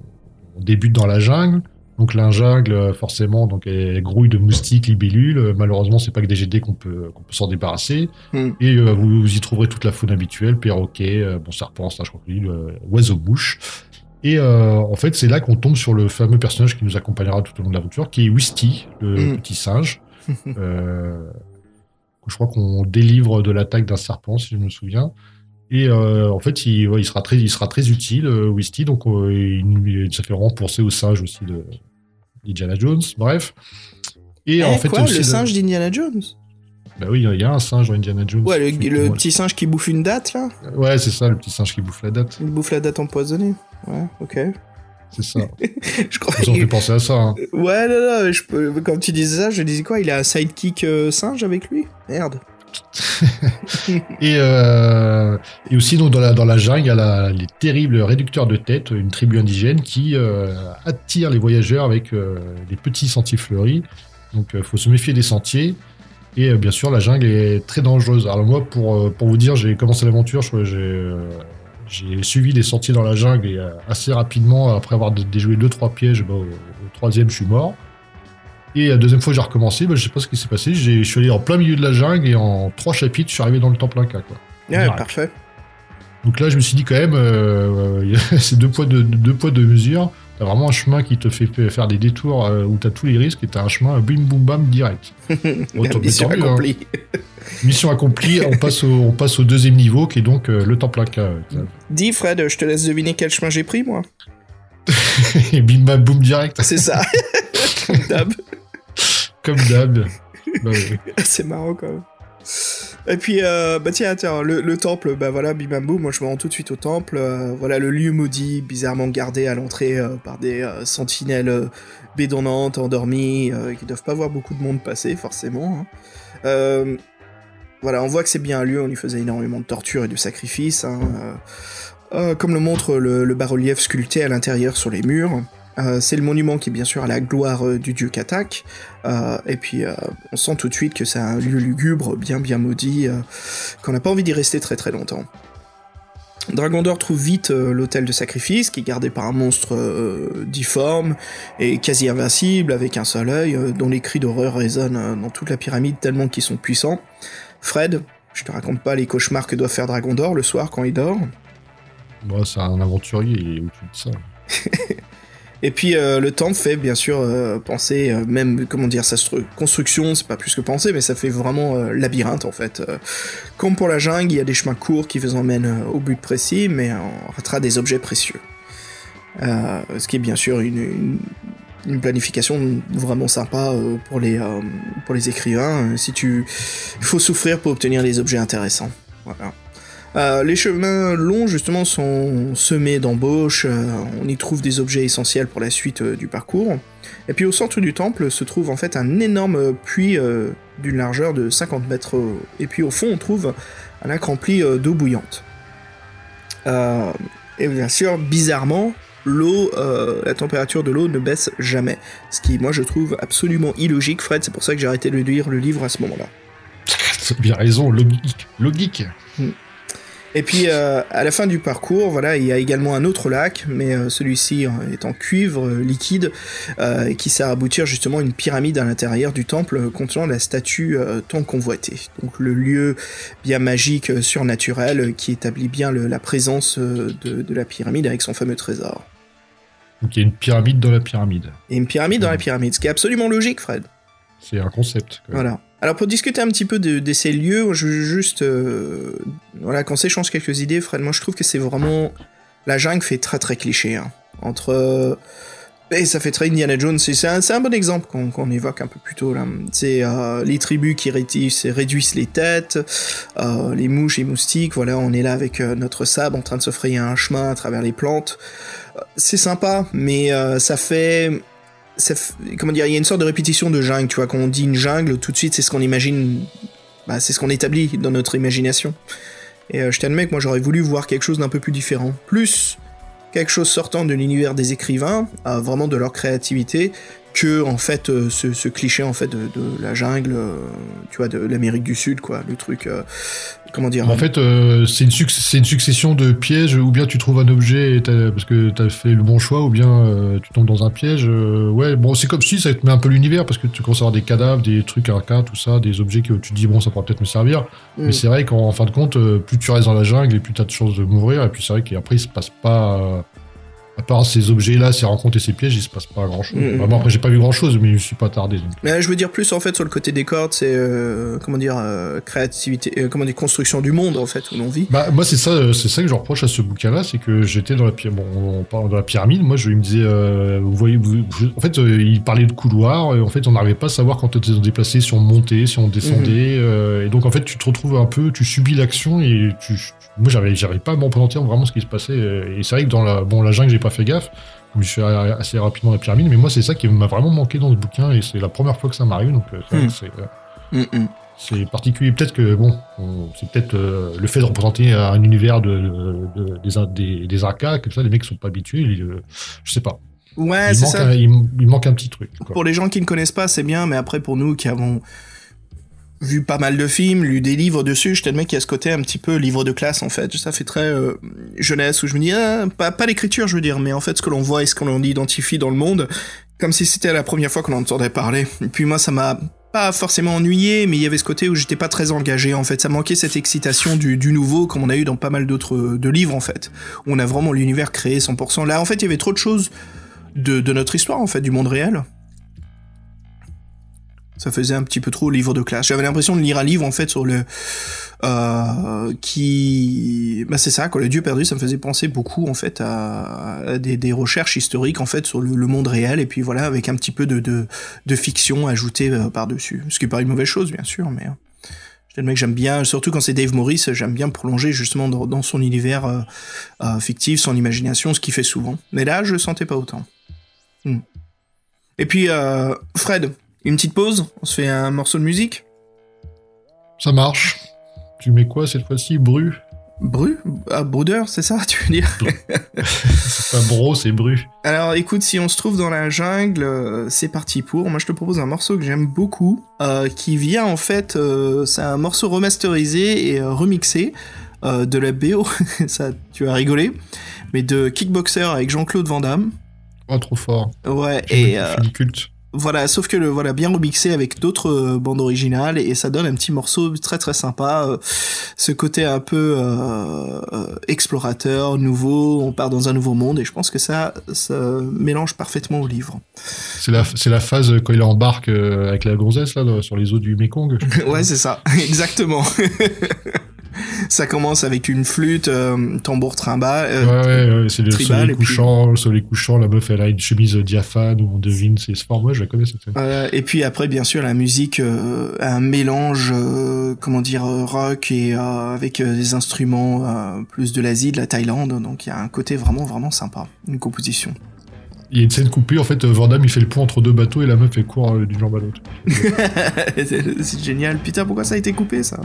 débute dans la jungle. Donc la jungle, forcément, donc elle grouille de moustiques, libellules. Malheureusement, c'est pas que des GD qu'on peut, qu'on peut s'en débarrasser. Hmm. Et euh, vous, y trouverez toute la faune habituelle perroquet, euh, bon serpent, stage crocodile, oiseau bouche. Et en fait, c'est là qu'on tombe sur le fameux personnage qui nous accompagnera tout au long de l'aventure, qui est Wisty, le hmm. petit singe. je crois qu'on délivre de l'attaque d'un serpent, si je me souviens. Et euh, en fait, il, il, sera très, il sera très utile, euh, Wisty. Donc, euh, il, ça fait vraiment penser au singe aussi de d'Indiana Jones. Bref. Et en eh, fait, quoi, le singe d'Indiana Jones? Bah oui, il y a un singe dans Indiana Jones. Ouais, le, petit singe qui bouffe une date là? Ouais, c'est ça, le petit singe qui bouffe la date. Il bouffe la date empoisonnée. Ouais, ok. C'est ça. je crois. Ils ont fait penser à ça. Hein. Ouais, non, non, je peux... quand tu disais ça, je disais quoi? Il a un sidekick euh, singe avec lui? Merde. et, euh, et aussi donc dans la, dans la jungle, il y a les terribles réducteurs de tête, une tribu indigène qui euh, attire les voyageurs avec des petits sentiers fleuris. Donc il faut se méfier des sentiers. Et bien sûr, la jungle est très dangereuse. Alors moi, pour, pour vous dire, j'ai commencé l'aventure, je crois j'ai j'ai suivi les sentiers dans la jungle et euh, assez rapidement, après avoir déjoué deux trois pièges, bah, au, troisième, je suis mort. Et la deuxième fois j'ai recommencé, bah, je sais pas ce qui s'est passé. Je suis allé en plein milieu de la jungle et en trois chapitres, je suis arrivé dans le temple Inca. Quoi. Ouais, parfait. Donc là, je me suis dit quand même, euh, c'est deux poids de deux poids de mesure. T'as vraiment un chemin qui te fait faire des détours euh, où t'as tous les risques et t'as un chemin bim boum bam direct. mission accomplie. Mission accomplie, on passe, au, on passe au deuxième niveau qui est donc euh, le temple Inca. Dis Fred, je te laisse deviner quel chemin j'ai pris moi. et bim bam boum direct. C'est ça. Comme d'hab. Comme d'hab. Bah C'est marrant quand même. Et puis, euh, bah tiens, le, temple, bah voilà, bibambou, moi je me rends tout de suite au temple. Euh, voilà le lieu maudit, bizarrement gardé à l'entrée euh, par des sentinelles bédonnantes, endormies, qui doivent pas voir beaucoup de monde passer, forcément. Hein. voilà, on voit que c'est bien un lieu, on y faisait énormément de tortures et de sacrifices. Hein, comme le montre le bas-relief sculpté à l'intérieur sur les murs. Euh, c'est le monument qui est bien sûr à la gloire euh, du dieu Katak. Euh, et puis on sent tout de suite que c'est un lieu lugubre, bien bien maudit, qu'on n'a pas envie d'y rester très très longtemps. Dragondor trouve vite l'hôtel de sacrifice, qui est gardé par un monstre difforme et quasi invincible, avec un seul œil, dont les cris d'horreur résonnent dans toute la pyramide tellement qu'ils sont puissants. Fred, je te raconte pas les cauchemars que doit faire Dragondor le soir quand il dort. C'est un aventurier, il est au-dessus de ça. Et puis euh, le temps fait bien sûr euh, penser, euh, même comment dire, sa construction, c'est pas plus que penser, mais ça fait vraiment labyrinthe en fait. comme pour la jungle, il y a des chemins courts qui vous emmènent au but précis, mais on ratera des objets précieux. ce qui est bien sûr une, planification vraiment sympa pour, les, pour les écrivains. Si tu, il faut souffrir pour obtenir des objets intéressants. Voilà. Euh, les chemins longs, justement, sont semés d'embauches. Euh, on y trouve des objets essentiels pour la suite euh, du parcours. Et puis au centre du temple se trouve en fait un énorme puits d'une largeur de 50 mètres. et puis au fond, on trouve un lac rempli d'eau bouillante. et bien sûr, bizarrement, l'eau, la température de l'eau ne baisse jamais. Ce qui, moi, je trouve absolument illogique, Fred. C'est pour ça que j'ai arrêté de lire le livre à ce moment-là. bien raison, logique. Logique. Hmm. Et puis euh, à la fin du parcours, voilà, il y a également un autre lac, mais euh, celui-ci est en cuivre euh, liquide, qui sert à aboutir justement une pyramide à l'intérieur du temple contenant la statue tant convoitée. Donc le lieu bien magique, surnaturel, qui établit bien la présence de, la pyramide avec son fameux trésor. Donc il y a une pyramide dans la pyramide. Et une pyramide dans la pyramide, ce qui est absolument logique, Fred. C'est un concept. Voilà. Alors pour discuter un petit peu de, ces lieux, je veux juste euh, voilà qu'on s'échange quelques idées, Fred. Moi je trouve que c'est vraiment la jungle fait très très cliché hein. entre euh, ça fait très Indiana Jones. C'est un, bon exemple qu'on évoque un peu plus tôt là. C'est euh, les tribus qui réduisent, les têtes, les mouches et moustiques. Voilà, on est là avec notre sable en train de se frayer un chemin à travers les plantes. c'est sympa, mais ça fait comment dire, il y a une sorte de répétition de jungle, tu vois, quand on dit une jungle, tout de suite c'est ce qu'on imagine, bah, c'est ce qu'on établit dans notre imagination. Et euh, je t'admets que moi j'aurais voulu voir quelque chose d'un peu plus différent. Plus quelque chose sortant de l'univers des écrivains, vraiment de leur créativité, que en fait euh, ce, cliché en fait de, la jungle, euh, tu vois, de l'Amérique du Sud, quoi, le truc, euh, comment dire. En fait, c'est une, une, succession de pièges, ou bien tu trouves un objet parce que tu as fait le bon choix, ou bien tu tombes dans un piège. ouais, bon, c'est comme si ça te met un peu l'univers parce que tu commences à avoir des cadavres, des trucs arcades, tout ça, des objets que tu te dis bon, ça pourra peut-être me servir. Mm. Mais c'est vrai qu'en fin de compte, plus tu restes dans la jungle et plus tu as de chances de mourir, et puis c'est vrai qu'après il se passe pas à part ces objets-là, ces rencontres et ces pièges, il se passe pas grand-chose. Mm, mm. après, j'ai pas vu grand-chose, mais je suis pas tardé. Mais je veux dire plus en fait sur le côté des cordes, c'est euh, comment dire euh, créativité, euh, comment dire construction du monde en fait où l'on vit. Bah moi c'est ça, c'est ça que je reproche à ce bouquin-là, c'est que j'étais dans la pyramide. Bon, on parle de la pyramide. Moi, je me disais, vous voyez, en fait, il parlait de couloirs. en fait, on n'arrivait pas à savoir quand on était déplacé, si on montait, si on descendait. Mm-hmm. et donc en fait, tu te retrouves un peu, tu subis l'action et tu, moi j'avais j'arrive pas à m'en présenter vraiment ce qui se passait et c'est vrai que dans la bon la jungle j'ai pas fait gaffe je suis assez rapidement la pyramide mais moi c'est ça qui m'a vraiment manqué dans ce bouquin et c'est la première fois que ça m'arrive donc euh, hmm. euh, hmm, hmm. c'est particulier peut-être que bon c'est peut-être euh, le fait de représenter un univers de, des des arcades comme ça les mecs sont pas habitués je sais pas ouais c'est ça il, manque un petit truc pour les gens qui ne connaissent pas c'est bien mais après pour nous qui avons vu pas mal de films, lu des livres dessus, je t'admets qu'il y a ce côté un petit peu livre de classe en fait. Ça fait très euh, jeunesse où je me dis ah, pas, pas l'écriture je veux dire, mais en fait ce que l'on voit et ce que l'on identifie dans le monde, comme si c'était la première fois qu'on en entendait parler. Et puis moi ça m'a pas forcément ennuyé, mais il y avait ce côté où j'étais pas très engagé en fait. Ça manquait cette excitation du, du nouveau comme on a eu dans pas mal d'autres de livres en fait. On a vraiment l'univers créé 100%. Là en fait il y avait trop de choses de, de notre histoire, en fait, du monde réel. Ça faisait un petit peu trop livre de classe. J'avais l'impression de lire un livre en fait sur le euh, qui, bah c'est ça quoi. Le Dieu perdu, ça me faisait penser beaucoup en fait à, des, recherches historiques en fait sur le, monde réel et puis voilà avec un petit peu de de, fiction ajoutée euh, par dessus. Ce qui est pas une mauvaise chose bien sûr, mais euh, le mec j'aime bien, surtout quand c'est Dave Morris, j'aime bien prolonger justement dans, son univers euh, euh, fictif, son imagination, ce qu'il fait souvent. Mais là, je le sentais pas autant. Hmm. Et puis Fred, une petite pause, on se fait un morceau de musique Ça marche. Tu mets quoi cette fois-ci Bru? Bru? Ah, Bruder, c'est ça, tu veux dire? C'est pas bro, c'est Bru. Alors écoute, si on se trouve dans la jungle, euh, c'est parti pour. Moi je te propose un morceau que j'aime beaucoup, euh, qui vient en fait, euh, c'est un morceau remasterisé et remixé de la BO, ça tu vas rigoler, mais de Kickboxer avec Jean-Claude Van Damme. Oh, trop fort. Ouais, et... culte. Voilà, sauf que le voilà bien remixé avec d'autres euh, bandes originales et ça donne un petit morceau très très sympa. Euh, ce côté un peu euh, explorateur, nouveau, on part dans un nouveau monde et je pense que ça, ça mélange parfaitement au livre. C'est la c'est la phase quand il embarque avec la gonzesse là sur les eaux du Mekong. ouais, c'est ça, exactement. ça commence avec une flûte, euh, tambour trimba. Euh, ouais, ouais, ouais c'est le soleil couchant, puis... le soleil couchant, la meuf elle a une chemise diaphane où on devine ses formes. Moi, je la connais cette scène. Euh, et puis après, bien sûr, la musique, euh, un mélange, euh, comment dire, rock et avec des instruments plus de l'Asie, de la Thaïlande. Donc il y a un côté vraiment, vraiment sympa, une composition. Il y a une scène coupée, en fait, Vandam il fait le pont entre deux bateaux et la meuf elle court d'une jambe à l'autre. c'est génial. Putain, pourquoi ça a été coupé ça?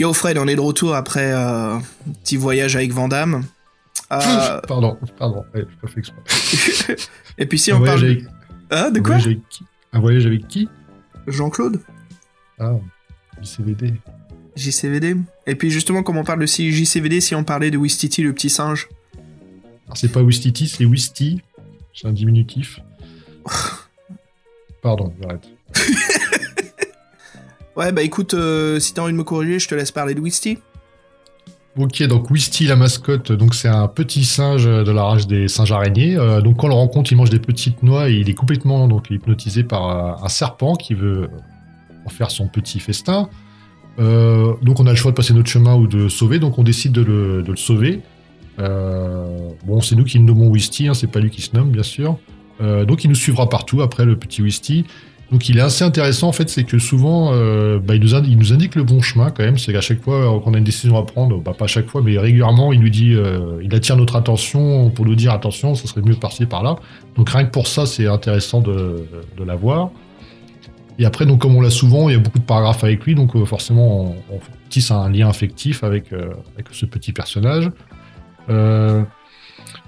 Yo Fred, on est de retour après euh, un petit voyage avec Vandame. Euh... pardon, pardon, ouais, pas fait exprès. Et puis si on parle... Avec... Ah, de quoi un voyage, qui? Un voyage avec qui? Jean-Claude. Ah, JCVD. JCVD. Et puis justement, comme on parle de JCVD, si on parlait de Wistiti, le petit singe c'est pas Wistiti, c'est Wisty. C'est un diminutif. Pardon, j'arrête. Ouais, bah écoute, euh, si t'as envie de me corriger, je te laisse parler de Wisty. Ok, donc Wisty, la mascotte, donc c'est un petit singe de la rage des singes araignées. Euh, donc quand on le rencontre, il mange des petites noix et il est complètement donc hypnotisé par un serpent qui veut en faire son petit festin. Euh, donc on a le choix de passer notre chemin ou de sauver, donc on décide de le, de le sauver. Euh, bon, c'est nous qui le nommons Wisty, hein, c'est pas lui qui se nomme, bien sûr. Euh, donc il nous suivra partout après le petit Wisty. Donc il est assez intéressant en fait, c'est que souvent euh, bah, il, nous indique, le bon chemin quand même. C'est qu'à chaque fois qu'on a une décision à prendre, bah, pas à chaque fois, mais régulièrement, il nous dit, euh, il attire notre attention pour nous dire attention, ça serait mieux de passer par là. Donc rien que pour ça, c'est intéressant de, l'avoir. Et après, donc comme on l'a souvent, il y a beaucoup de paragraphes avec lui, donc euh, forcément, on, tisse un lien affectif avec, euh, ce petit personnage. Euh,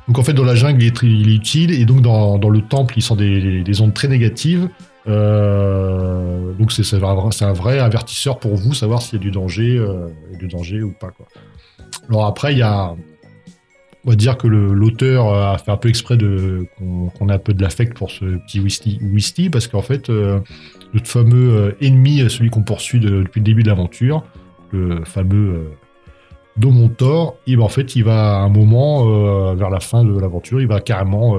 donc en fait, dans la jungle, il est, il est utile, et donc dans, le temple, il sent des ondes très négatives. Euh, donc c'est un vrai avertisseur pour vous, savoir s'il y a du danger, euh, du danger ou pas. Alors après, il y a, on va dire que l'auteur a fait un peu exprès qu'on qu ait un peu de l'affect pour ce petit Wisty, parce qu'en fait, euh, notre fameux euh, ennemi, celui qu'on poursuit de, depuis le début de l'aventure, le fameux euh, Domontor, il, en fait, il va à un moment, euh, vers la fin de l'aventure, il va carrément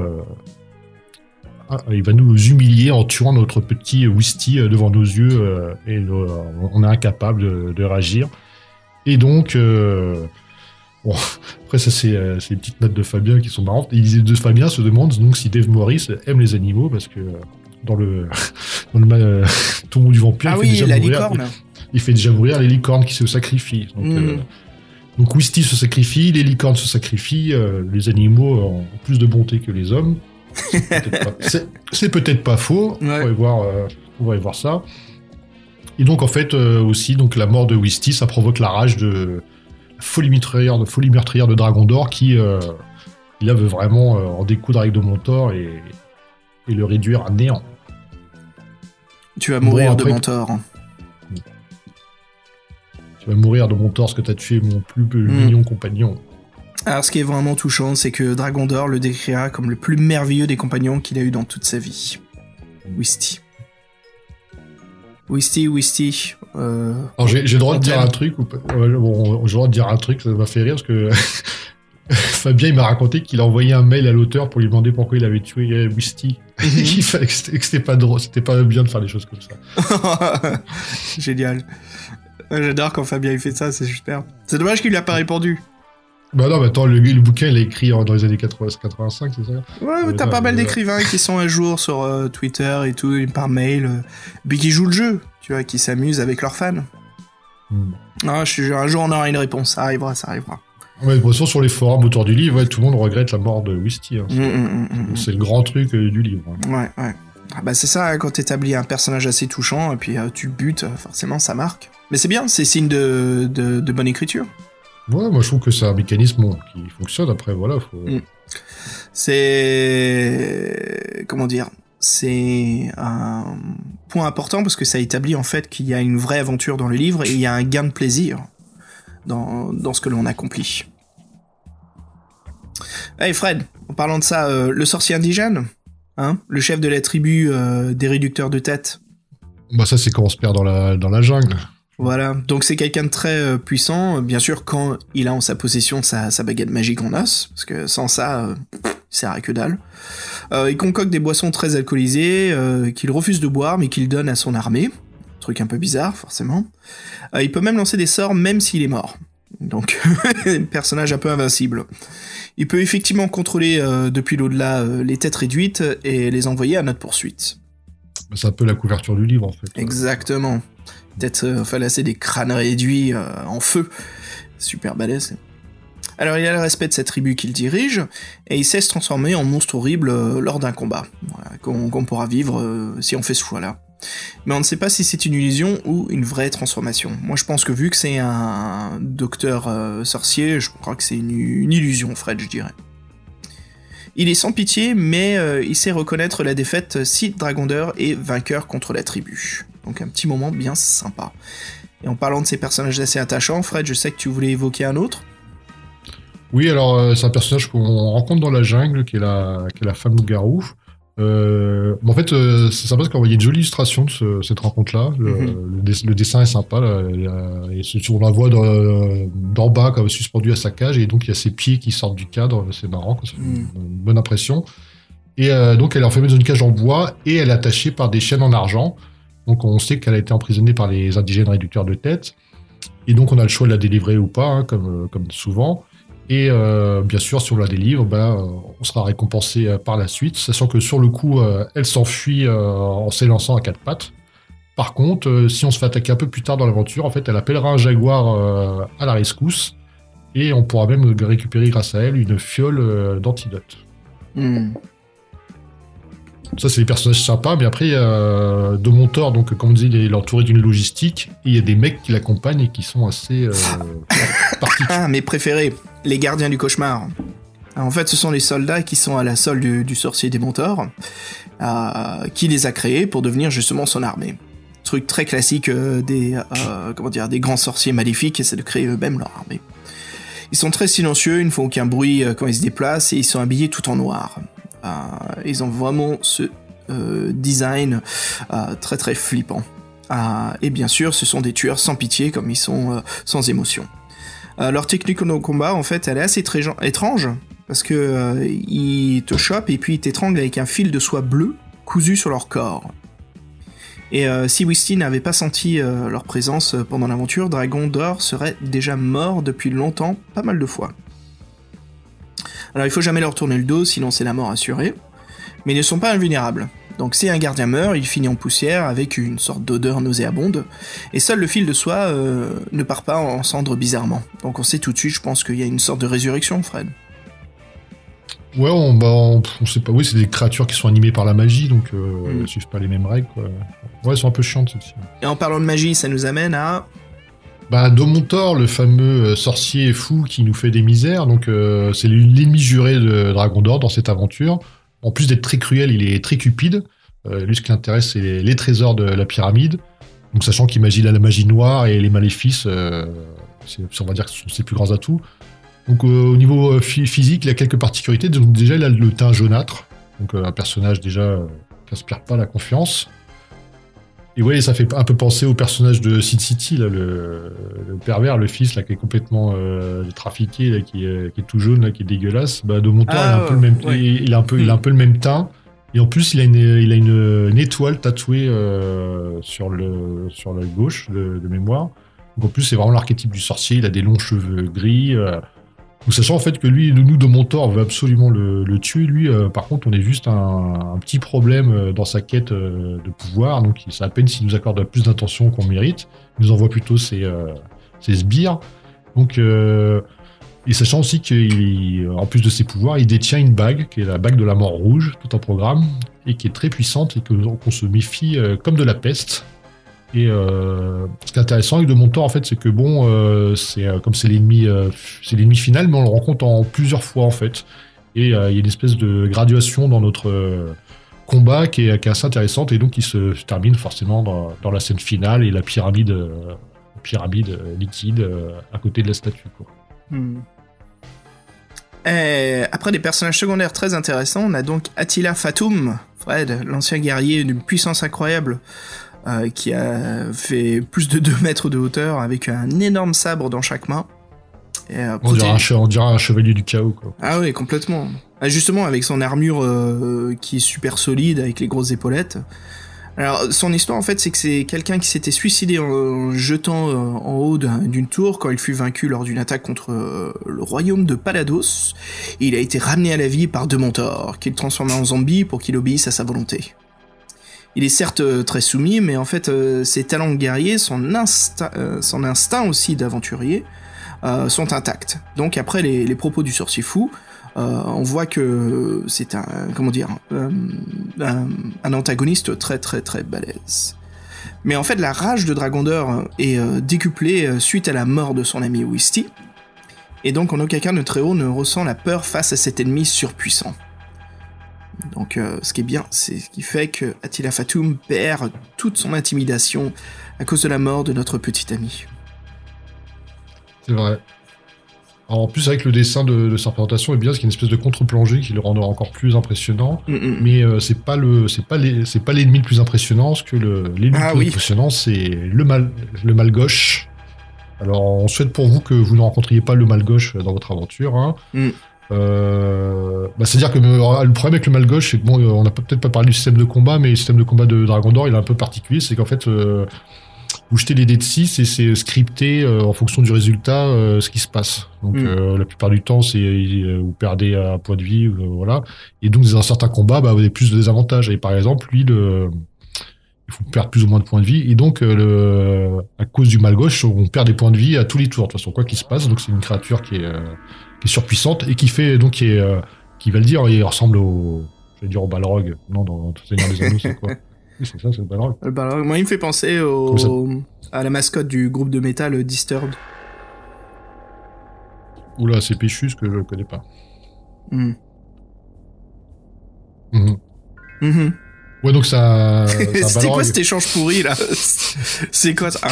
il va nous humilier en tuant notre petit Wisty devant nos yeux euh, et euh, on est incapable de, de, réagir. Et donc, euh, bon, après ça c'est euh, une petites notes de Fabien qui sont marrantes. Il de Fabien se demande donc si Dave Morris aime les animaux parce que dans le dans le euh, tombeau du vampire, ah il, oui, fait déjà mourir, il, il, fait déjà mourir les licornes qui se sacrifient. Donc, mm. donc Wisty se sacrifie, les licornes se sacrifient, les animaux ont plus de bonté que les hommes. C'est peut-être pas, faux. Ouais. On, va voir, euh, on va voir ça. Et donc en fait euh, aussi donc la mort de Wisty, ça provoque la rage de la folie meurtrière de folie meurtrière de Dragon d'Or qui euh, là veut vraiment euh, en découdre avec Domontor et, et le réduire à néant. Tu vas mourir bon, après, de Montor. Tu vas mourir de Montor parce que t'as tué mon plus mm. mignon compagnon. Alors, ce qui est vraiment touchant, c'est que Dragon d'Or le décrira comme le plus merveilleux des compagnons qu'il a eu dans toute sa vie. Wisty. Wisty, Wisty. Euh, Alors, j'ai le droit de dire un truc ou pas? Bon, j'ai le droit de dire un truc, ça m'a fait rire parce que Fabien il m'a raconté qu'il a envoyé un mail à l'auteur pour lui demander pourquoi il avait tué Wisty. Mm -hmm. il fallait que c'était pas drôle, c'était pas bien de faire des choses comme ça. Génial. J'adore quand Fabien il fait ça, c'est super. C'est dommage qu'il lui a pas répondu. Bah non, mais attends, le, le bouquin, il est écrit dans les années 80, 85, c'est ça Ouais, mais t'as pas mal d'écrivains qui sont à jour sur euh, Twitter et tout, par mail, euh, puis qui jouent le jeu, tu vois, qui s'amusent avec leurs fans. Mm. Ah, je un jour on aura une réponse, ça arrivera, ça arrivera. Ouais, de toute façon, sur les forums autour du livre, ouais, tout le monde regrette la mort de Wisty. Hein. Mm, mm, c'est le grand truc euh, du livre. Hein. Ouais, ouais. Ah bah c'est ça, hein, quand t'établis un personnage assez touchant, et puis euh, tu butes, forcément ça marque. Mais c'est bien, c'est signe de, de, de bonne écriture. Ouais, moi je trouve que c'est un mécanisme qui fonctionne. Après, voilà. Faut... Mm. C'est. Comment dire C'est un point important parce que ça établit en fait qu'il y a une vraie aventure dans le livre et il y a un gain de plaisir dans, dans ce que l'on accomplit. Hey Fred, en parlant de ça, euh, le sorcier indigène Hein le chef de la tribu euh, des réducteurs de tête Bah ça c'est quand on se perd dans la, dans la jungle. Voilà, donc c'est quelqu'un de très euh, puissant, bien sûr quand il a en sa possession sa, sa baguette magique en os, parce que sans ça, euh, sert à que dalle. Euh, il concocte des boissons très alcoolisées, euh, qu'il refuse de boire, mais qu'il donne à son armée. Truc un peu bizarre, forcément. Il peut même lancer des sorts, même s'il est mort. Donc, personnage un peu invincible. Il peut effectivement contrôler depuis l'au-delà les têtes réduites et les envoyer à notre poursuite. C'est un peu la couverture du livre, en fait. Exactement peut-être euh, c'est des crânes réduits euh, en feu super balèze alors il a le respect de cette tribu qu'il dirige et il sait se transformer en monstre horrible euh, lors d'un combat qu'on qu pourra vivre si on fait ce choix là Mais on ne sait pas si c'est une illusion ou une vraie transformation. Moi je pense que vu que c'est un docteur sorcier, je crois que c'est une, illusion, Fred, je dirais. Il est sans pitié, mais il sait reconnaître la défaite si Dragondeur est vainqueur contre la tribu. Donc un petit moment bien sympa. Et en parlant de ces personnages assez attachants, Fred, je sais que tu voulais évoquer un autre. Oui, alors euh, c'est un personnage qu'on rencontre dans la jungle, qui est la, qui est la femme loup-garou. Euh, en fait, euh, c'est sympa parce qu'on voit une jolie illustration de cette rencontre-là. Le, mhm. dessin est sympa. Là, et on la voit d'en bas, comme suspendu à sa cage, et donc il y a ses pieds qui sortent du cadre. C'est marrant, c'est une, mhm. bonne impression. Et euh, donc elle est enfermée dans une cage en bois et elle est attachée par des chaînes en argent. Donc on sait qu'elle a été emprisonnée par les indigènes réducteurs de tête. Et donc on a le choix de la délivrer ou pas, hein, comme, comme souvent. Et euh, bien sûr, si on la délivre, ben, euh, on sera récompensé euh, par la suite, sachant que sur le coup, elle s'enfuit en s'élançant à quatre pattes. Par contre, si on se fait attaquer un peu plus tard dans l'aventure, en fait, elle appellera un jaguar à la rescousse, et on pourra même récupérer grâce à elle une fiole d'antidote. Hmm. Ça, c'est des personnages sympas, mais après, de mon tort, donc, comme on dit, il est entouré d'une logistique, il y a des mecs qui l'accompagnent et qui sont assez particuliers. Ah, mes préférés les gardiens du cauchemar. En fait, ce sont les soldats qui sont à la solde du, sorcier des euh, qui les a créés pour devenir justement son armée. Truc très classique euh, des, euh, comment des grands sorciers maléfiques, c'est de créer eux-mêmes leur armée. Ils sont très silencieux, ils ne font aucun bruit quand ils se déplacent et ils sont habillés tout en noir. Ils ont vraiment ce design très très flippant. et bien sûr, ce sont des tueurs sans pitié comme ils sont sans émotion. Euh, leur technique au combat, en fait, elle est assez étrange, parce que euh, ils te chopent et puis ils t'étranglent avec un fil de soie bleue cousu sur leur corps. Et euh, si Wisty n'avait pas senti leur présence pendant l'aventure, Dragon d'Or serait déjà mort depuis longtemps, pas mal de fois. Alors il faut jamais leur tourner le dos, sinon c'est la mort assurée. Mais ils ne sont pas invulnérables. Donc si un gardien meurt, il finit en poussière avec une sorte d'odeur nauséabonde, et seul le fil de soie euh, ne part pas en cendres bizarrement. Donc on sait tout de suite, je pense qu'il y a une sorte de résurrection, Fred. Ouais, on, bah, on, sait pas. Oui, c'est des créatures qui sont animées par la magie, donc euh, mm. suivent pas les mêmes règles. Quoi. Ouais, elles sont un peu chiantes celles-ci. Et en parlant de magie, ça nous amène à. Bah, Domontor, le fameux euh, sorcier fou qui nous fait des misères. Donc, euh, c'est l'ennemi juré de Dragon d'Or dans cette aventure en plus d'être très cruel, il est très cupide. Euh, lui, ce qui l'intéresse, c'est les, trésors de la pyramide. Donc, sachant qu'il imagine la magie noire et les maléfices, euh, on va dire que ce sont ses plus grands atouts. Donc, au niveau physique, il a quelques particularités. Donc, déjà, il a le teint jaunâtre. Donc, un personnage déjà qui n'inspire pas la confiance. Et ouais, ça fait un peu penser au personnage de Sid City, là, le, pervers, le fils, là, qui est complètement euh, trafiqué, là, qui, est, qui, est, tout jaune, là, qui est dégueulasse. Bah, de mon temps, il, a un peu le même, il, a un peu, il a un peu le même teint. Et en plus, il a une, il a une, étoile tatouée euh, sur, le, sur la gauche de, mémoire. Donc en plus, c'est vraiment l'archétype du sorcier. Il a des longs cheveux gris. Euh, sachant en fait que lui, nous de Montor, veut absolument le, tuer. Lui, euh, par contre, on est juste un, petit problème euh, dans sa quête euh, de pouvoir. Donc, c'est à peine s'il nous accorde plus d'intention qu'on mérite. Il nous envoie plutôt ses, ses sbires. Donc, et sachant aussi qu'en plus de ses pouvoirs, il détient une bague, qui est la bague de la mort rouge, tout en programme, et qui est très puissante et qu'on se méfie comme de la peste. Et euh, ce qui est intéressant avec de Montor, en fait, c'est que bon, euh, c'est euh, comme c'est l'ennemi, c'est l'ennemi final, mais on le rencontre en plusieurs fois en fait. Et il y a une espèce de graduation dans notre combat qui est, assez intéressante et donc qui se termine forcément dans, la scène finale et la pyramide, pyramide liquide à côté de la statue. Hmm. après des personnages secondaires très intéressants, on a donc Attila Fatum, Fred, l'ancien guerrier d'une puissance incroyable, euh, qui a fait plus de 2 mètres de hauteur avec un énorme sabre dans chaque main. Euh, on, dirait un, chevalier du chaos. Quoi. Ah oui, complètement. Ah, justement, avec son armure euh, qui est super solide, avec les grosses épaulettes. Alors, son histoire, en fait, c'est que c'est quelqu'un qui s'était suicidé en jetant en haut d'une tour quand il fut vaincu lors d'une attaque contre le royaume de Palados. Et il a été ramené à la vie par Demontor, qui le transforma en zombie pour qu'il obéisse à sa volonté. Il est certes euh, très soumis, mais en fait, euh, ses talents de guerrier, son, instinct, euh, son instinct aussi d'aventurier, sont intacts. Donc après les, propos du sorcier fou, on voit que c'est un comment dire un, antagoniste très très très balèze. Mais en fait, la rage de Dragondor est décuplée suite à la mort de son ami Wisty. Et donc, en aucun cas, notre héros ne ressent la peur face à cet ennemi surpuissant. Donc euh, ce qui est bien, c'est ce qui fait que Attila Fatoum perd toute son intimidation à cause de la mort de notre petit ami. C'est vrai. en plus, avec le dessin de, sa représentation est bien, c'est une espèce de contre-plongée qui le rendra encore plus impressionnant. Mm, mm. Mais euh, c'est pas le, c'est pas c'est pas l'ennemi le plus impressionnant. Ce que l'ennemi ah le plus impressionnant, c'est le mal, le mal gauche. Alors, on souhaite pour vous que vous ne rencontriez pas le mal gauche dans votre aventure. Hein. Mm. Euh, bah, C'est-à-dire que euh, le problème avec le mal gauche, c'est que bon, euh, on n'a peut-être pas parlé du système de combat, mais le système de combat de Dragon d'Or, il est un peu particulier. C'est qu'en fait, vous jetez les dés de 6 et c'est scripté en fonction du résultat ce qui se passe. Donc mm. la plupart du temps, c'est vous perdez un point de vie, voilà. Et donc dans certains combats, bah, vous avez plus de désavantages. Et par exemple, lui, le, il faut perdre plus ou moins de points de vie. Et donc, le, à cause du mal gauche, on perd des points de vie à tous les tours. De toute façon, quoi qu'il se passe. Donc c'est une créature qui est surpuissante et qui fait donc qui est euh, qui va le dire, il ressemble au je vais dire au Balrog. Non, dans, tout Seigneur des Anneaux, c'est quoi Oui, c'est ça, c'est le Balrog. Le Balrog. Moi, il me fait penser au à la mascotte du groupe de métal Disturbed. Oula, c'est Péchus que je connais pas. Mm. Ouais, donc ça. C'était quoi cet échange pourri là C'est quoi ça ah,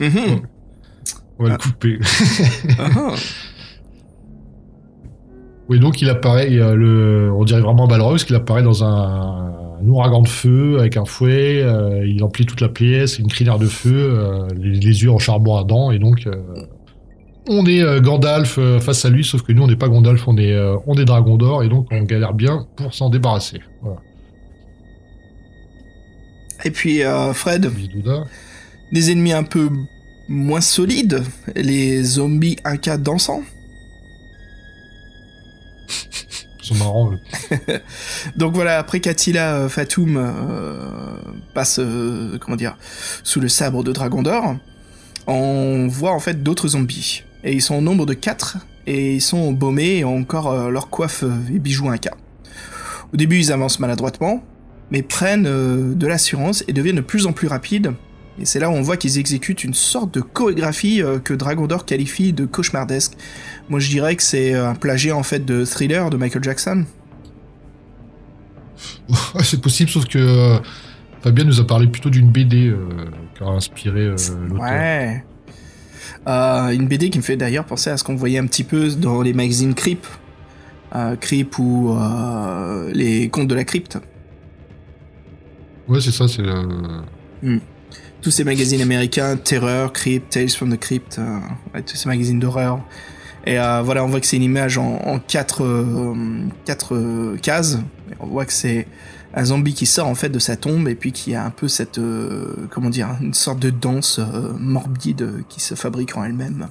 hein. On va le couper. Oui, donc il apparaît, le, on dirait vraiment Balrog, parce qu'il apparaît dans un, ouragan de feu avec un fouet, euh, il emplit toute la pièce, une crinière de feu, euh, les, yeux en charbon ardent, et donc euh, on est Gandalf face à lui, sauf que nous on n'est pas Gandalf, on est, on est Dragon d'Or, et donc on galère bien pour s'en débarrasser. Et puis Fred, des ennemis un peu moins solides, les zombies Inca dansants. Ils sont Donc voilà, après qu'Attila euh, Fatoum euh, passe, euh, comment dire, sous le sabre de Dragon d'Or, on voit en fait d'autres zombies. Et ils sont au nombre de 4, et ils sont baumés et ont encore leur coiffe et bijoux cas. Au début, ils avancent maladroitement, mais prennent de l'assurance et deviennent de plus en plus rapides et c'est là où on voit qu'ils exécutent une sorte de chorégraphie euh, que Dragon d'Or qualifie de cauchemardesque. Moi je dirais que c'est euh, un plagiat en fait de Thriller de Michael Jackson. c'est possible, sauf que euh, Fabien nous a parlé plutôt d'une BD qui a inspiré l'auteur. Ouais. une BD qui me fait d'ailleurs penser à ce qu'on voyait un petit peu dans les magazines Creep. Creep ou les contes de la crypte. Ouais, c'est ça, c'est. Hmm tous ces magazines américains, Terror, Crypt, Tales from the Crypt, euh, tous ces magazines d'horreur. Et euh, voilà, on voit que c'est une image en, quatre, euh, cases. on voit que c'est un zombie qui sort en fait de sa tombe et puis qui a un peu cette, comment dire, une sorte de danse morbide qui se fabrique en elle-même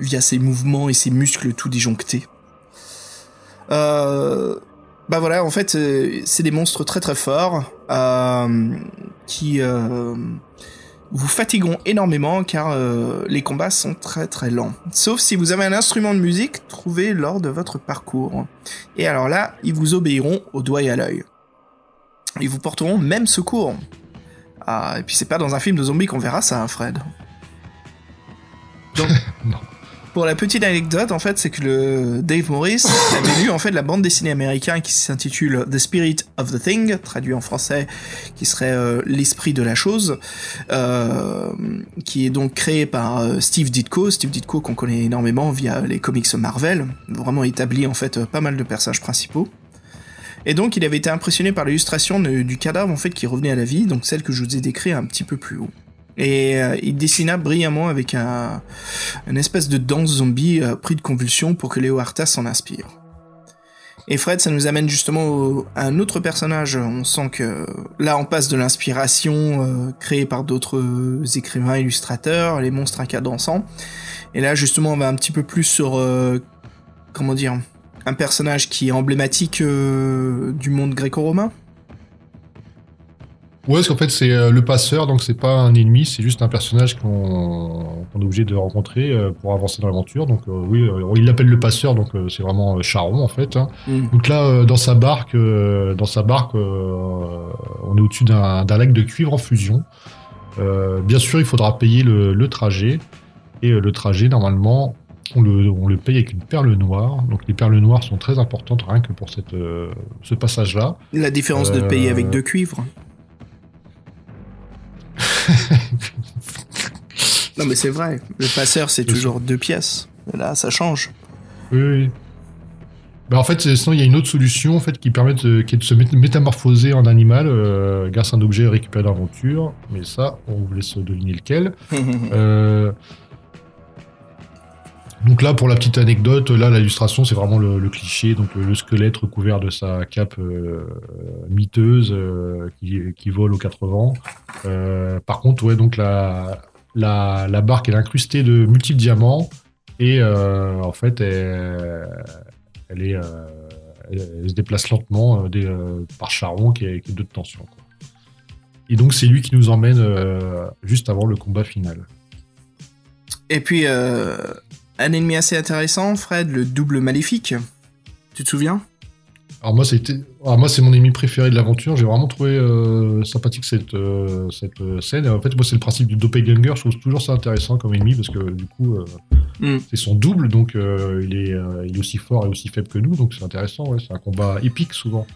via ses mouvements et ses muscles tout disjonctés. bah voilà, en fait, c'est des monstres très très forts qui vous fatigueront énormément car euh, les combats sont très très lents. Sauf si vous avez un instrument de musique trouvé lors de votre parcours. Et alors là, ils vous obéiront au doigt et à l'œil. Ils vous porteront même secours. Ah, et puis c'est pas dans un film de zombies qu'on verra ça, hein, Fred. Donc, non. Pour la petite anecdote, en fait, c'est que le Dave Morris avait lu en fait la bande dessinée américaine qui s'intitule The Spirit of the Thing, traduit en français, qui serait euh, l'esprit de la chose, euh, qui est donc créé par euh, Steve Ditko, Steve Ditko qu'on connaît énormément via les comics Marvel, vraiment établi en fait pas mal de personnages principaux. Et donc il avait été impressionné par l'illustration du cadavre en fait qui revenait à la vie, donc celle que je vous ai décrite un petit peu plus haut. Et euh, il dessina brillamment avec un, une espèce de danse zombie euh, pris de convulsions pour que Léo Artas s'en inspire. Et Fred, ça nous amène justement à un autre personnage. On sent que là, on passe de l'inspiration euh, créée par d'autres écrivains illustrateurs, les monstres dansant. Et là, justement, on va un petit peu plus sur, comment dire, un personnage qui est emblématique du monde gréco-romain. Ouais, parce qu'en fait, c'est euh, le passeur, donc c'est pas un ennemi, c'est juste un personnage qu'on est obligé de rencontrer euh, pour avancer dans l'aventure. Donc, euh, oui, il l'appelle le passeur, donc c'est vraiment Charon, en fait. hein. Mm. Donc là, dans sa barque, dans sa barque, on est au-dessus d'un lac de cuivre en fusion. Bien sûr, il faudra payer le, le trajet. Et le trajet, normalement, on le, on le paye avec une perle noire. Donc les perles noires sont très importantes rien que pour cette, euh, ce passage-là. La différence de payer avec deux cuivres. non mais c'est vrai, le passeur c'est toujours deux pièces. Là ça change. Oui, oui. Bah, en fait, sinon, il y a une autre solution en fait, qui permet de, qui est de se mét- métamorphoser en animal euh, grâce à un objet récupéré dans l'aventure. Mais ça, on vous laisse deviner lequel. Euh, Donc là, pour la petite anecdote, là, l'illustration, c'est vraiment le, cliché, donc le, le squelette recouvert de sa cape euh, miteuse euh, qui, vole aux quatre vents. Euh, par contre, ouais, donc la, la, barque, est incrustée de multiples diamants et en fait, elle, est, se déplace lentement par Charon qui est, qui est de. Et donc, c'est lui qui nous emmène juste avant le combat final. Et puis un ennemi assez intéressant, Fred, le double maléfique. Tu te souviens? Alors moi, c'était, moi, c'est mon ennemi préféré de l'aventure. J'ai vraiment trouvé euh, sympathique cette euh, cette euh, scène. Et en fait, moi, c'est le principe du doppelganger. Je trouve toujours ça intéressant comme ennemi parce que du coup, euh, Mm. c'est son double, donc il est il est aussi fort et aussi faible que nous, donc c'est intéressant. Ouais, c'est un combat épique souvent.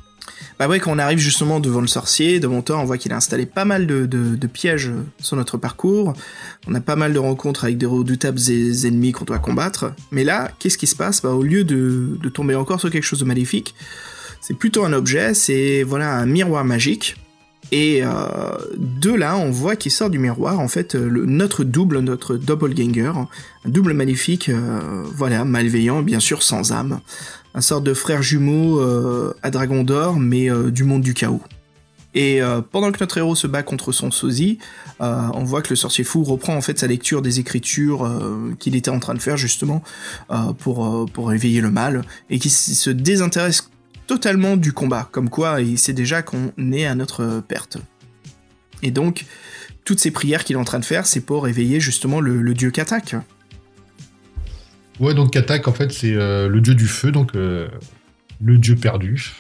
Bah ouais, quand on arrive justement devant le sorcier, de Montor, on voit qu'il a installé pas mal de, pièges sur notre parcours. On a pas mal de rencontres avec des redoutables ennemis qu'on doit combattre. Mais là, qu'est-ce qui se passe? Bah au lieu de, de tomber encore sur quelque chose de maléfique, c'est plutôt un objet, c'est voilà un miroir magique. Et euh, de là, on voit qu'il sort du miroir, en fait, euh, notre double, notre doppelganger, un double maléfique, euh, voilà, malveillant, bien sûr sans âme un sort de frère jumeau à Dragon d'Or, mais du monde du chaos. Et pendant que notre héros se bat contre son sosie, on voit que le sorcier fou reprend en fait sa lecture des écritures qu'il était en train de faire justement pour, pour éveiller le mal, et qui se désintéresse totalement du combat, comme quoi il sait déjà qu'on est à notre perte. Et donc, toutes ces prières qu'il est en train de faire, c'est pour éveiller justement le, dieu Katak. Ouais, donc Katak, en fait, c'est euh, le dieu du feu, donc euh, le dieu perdu.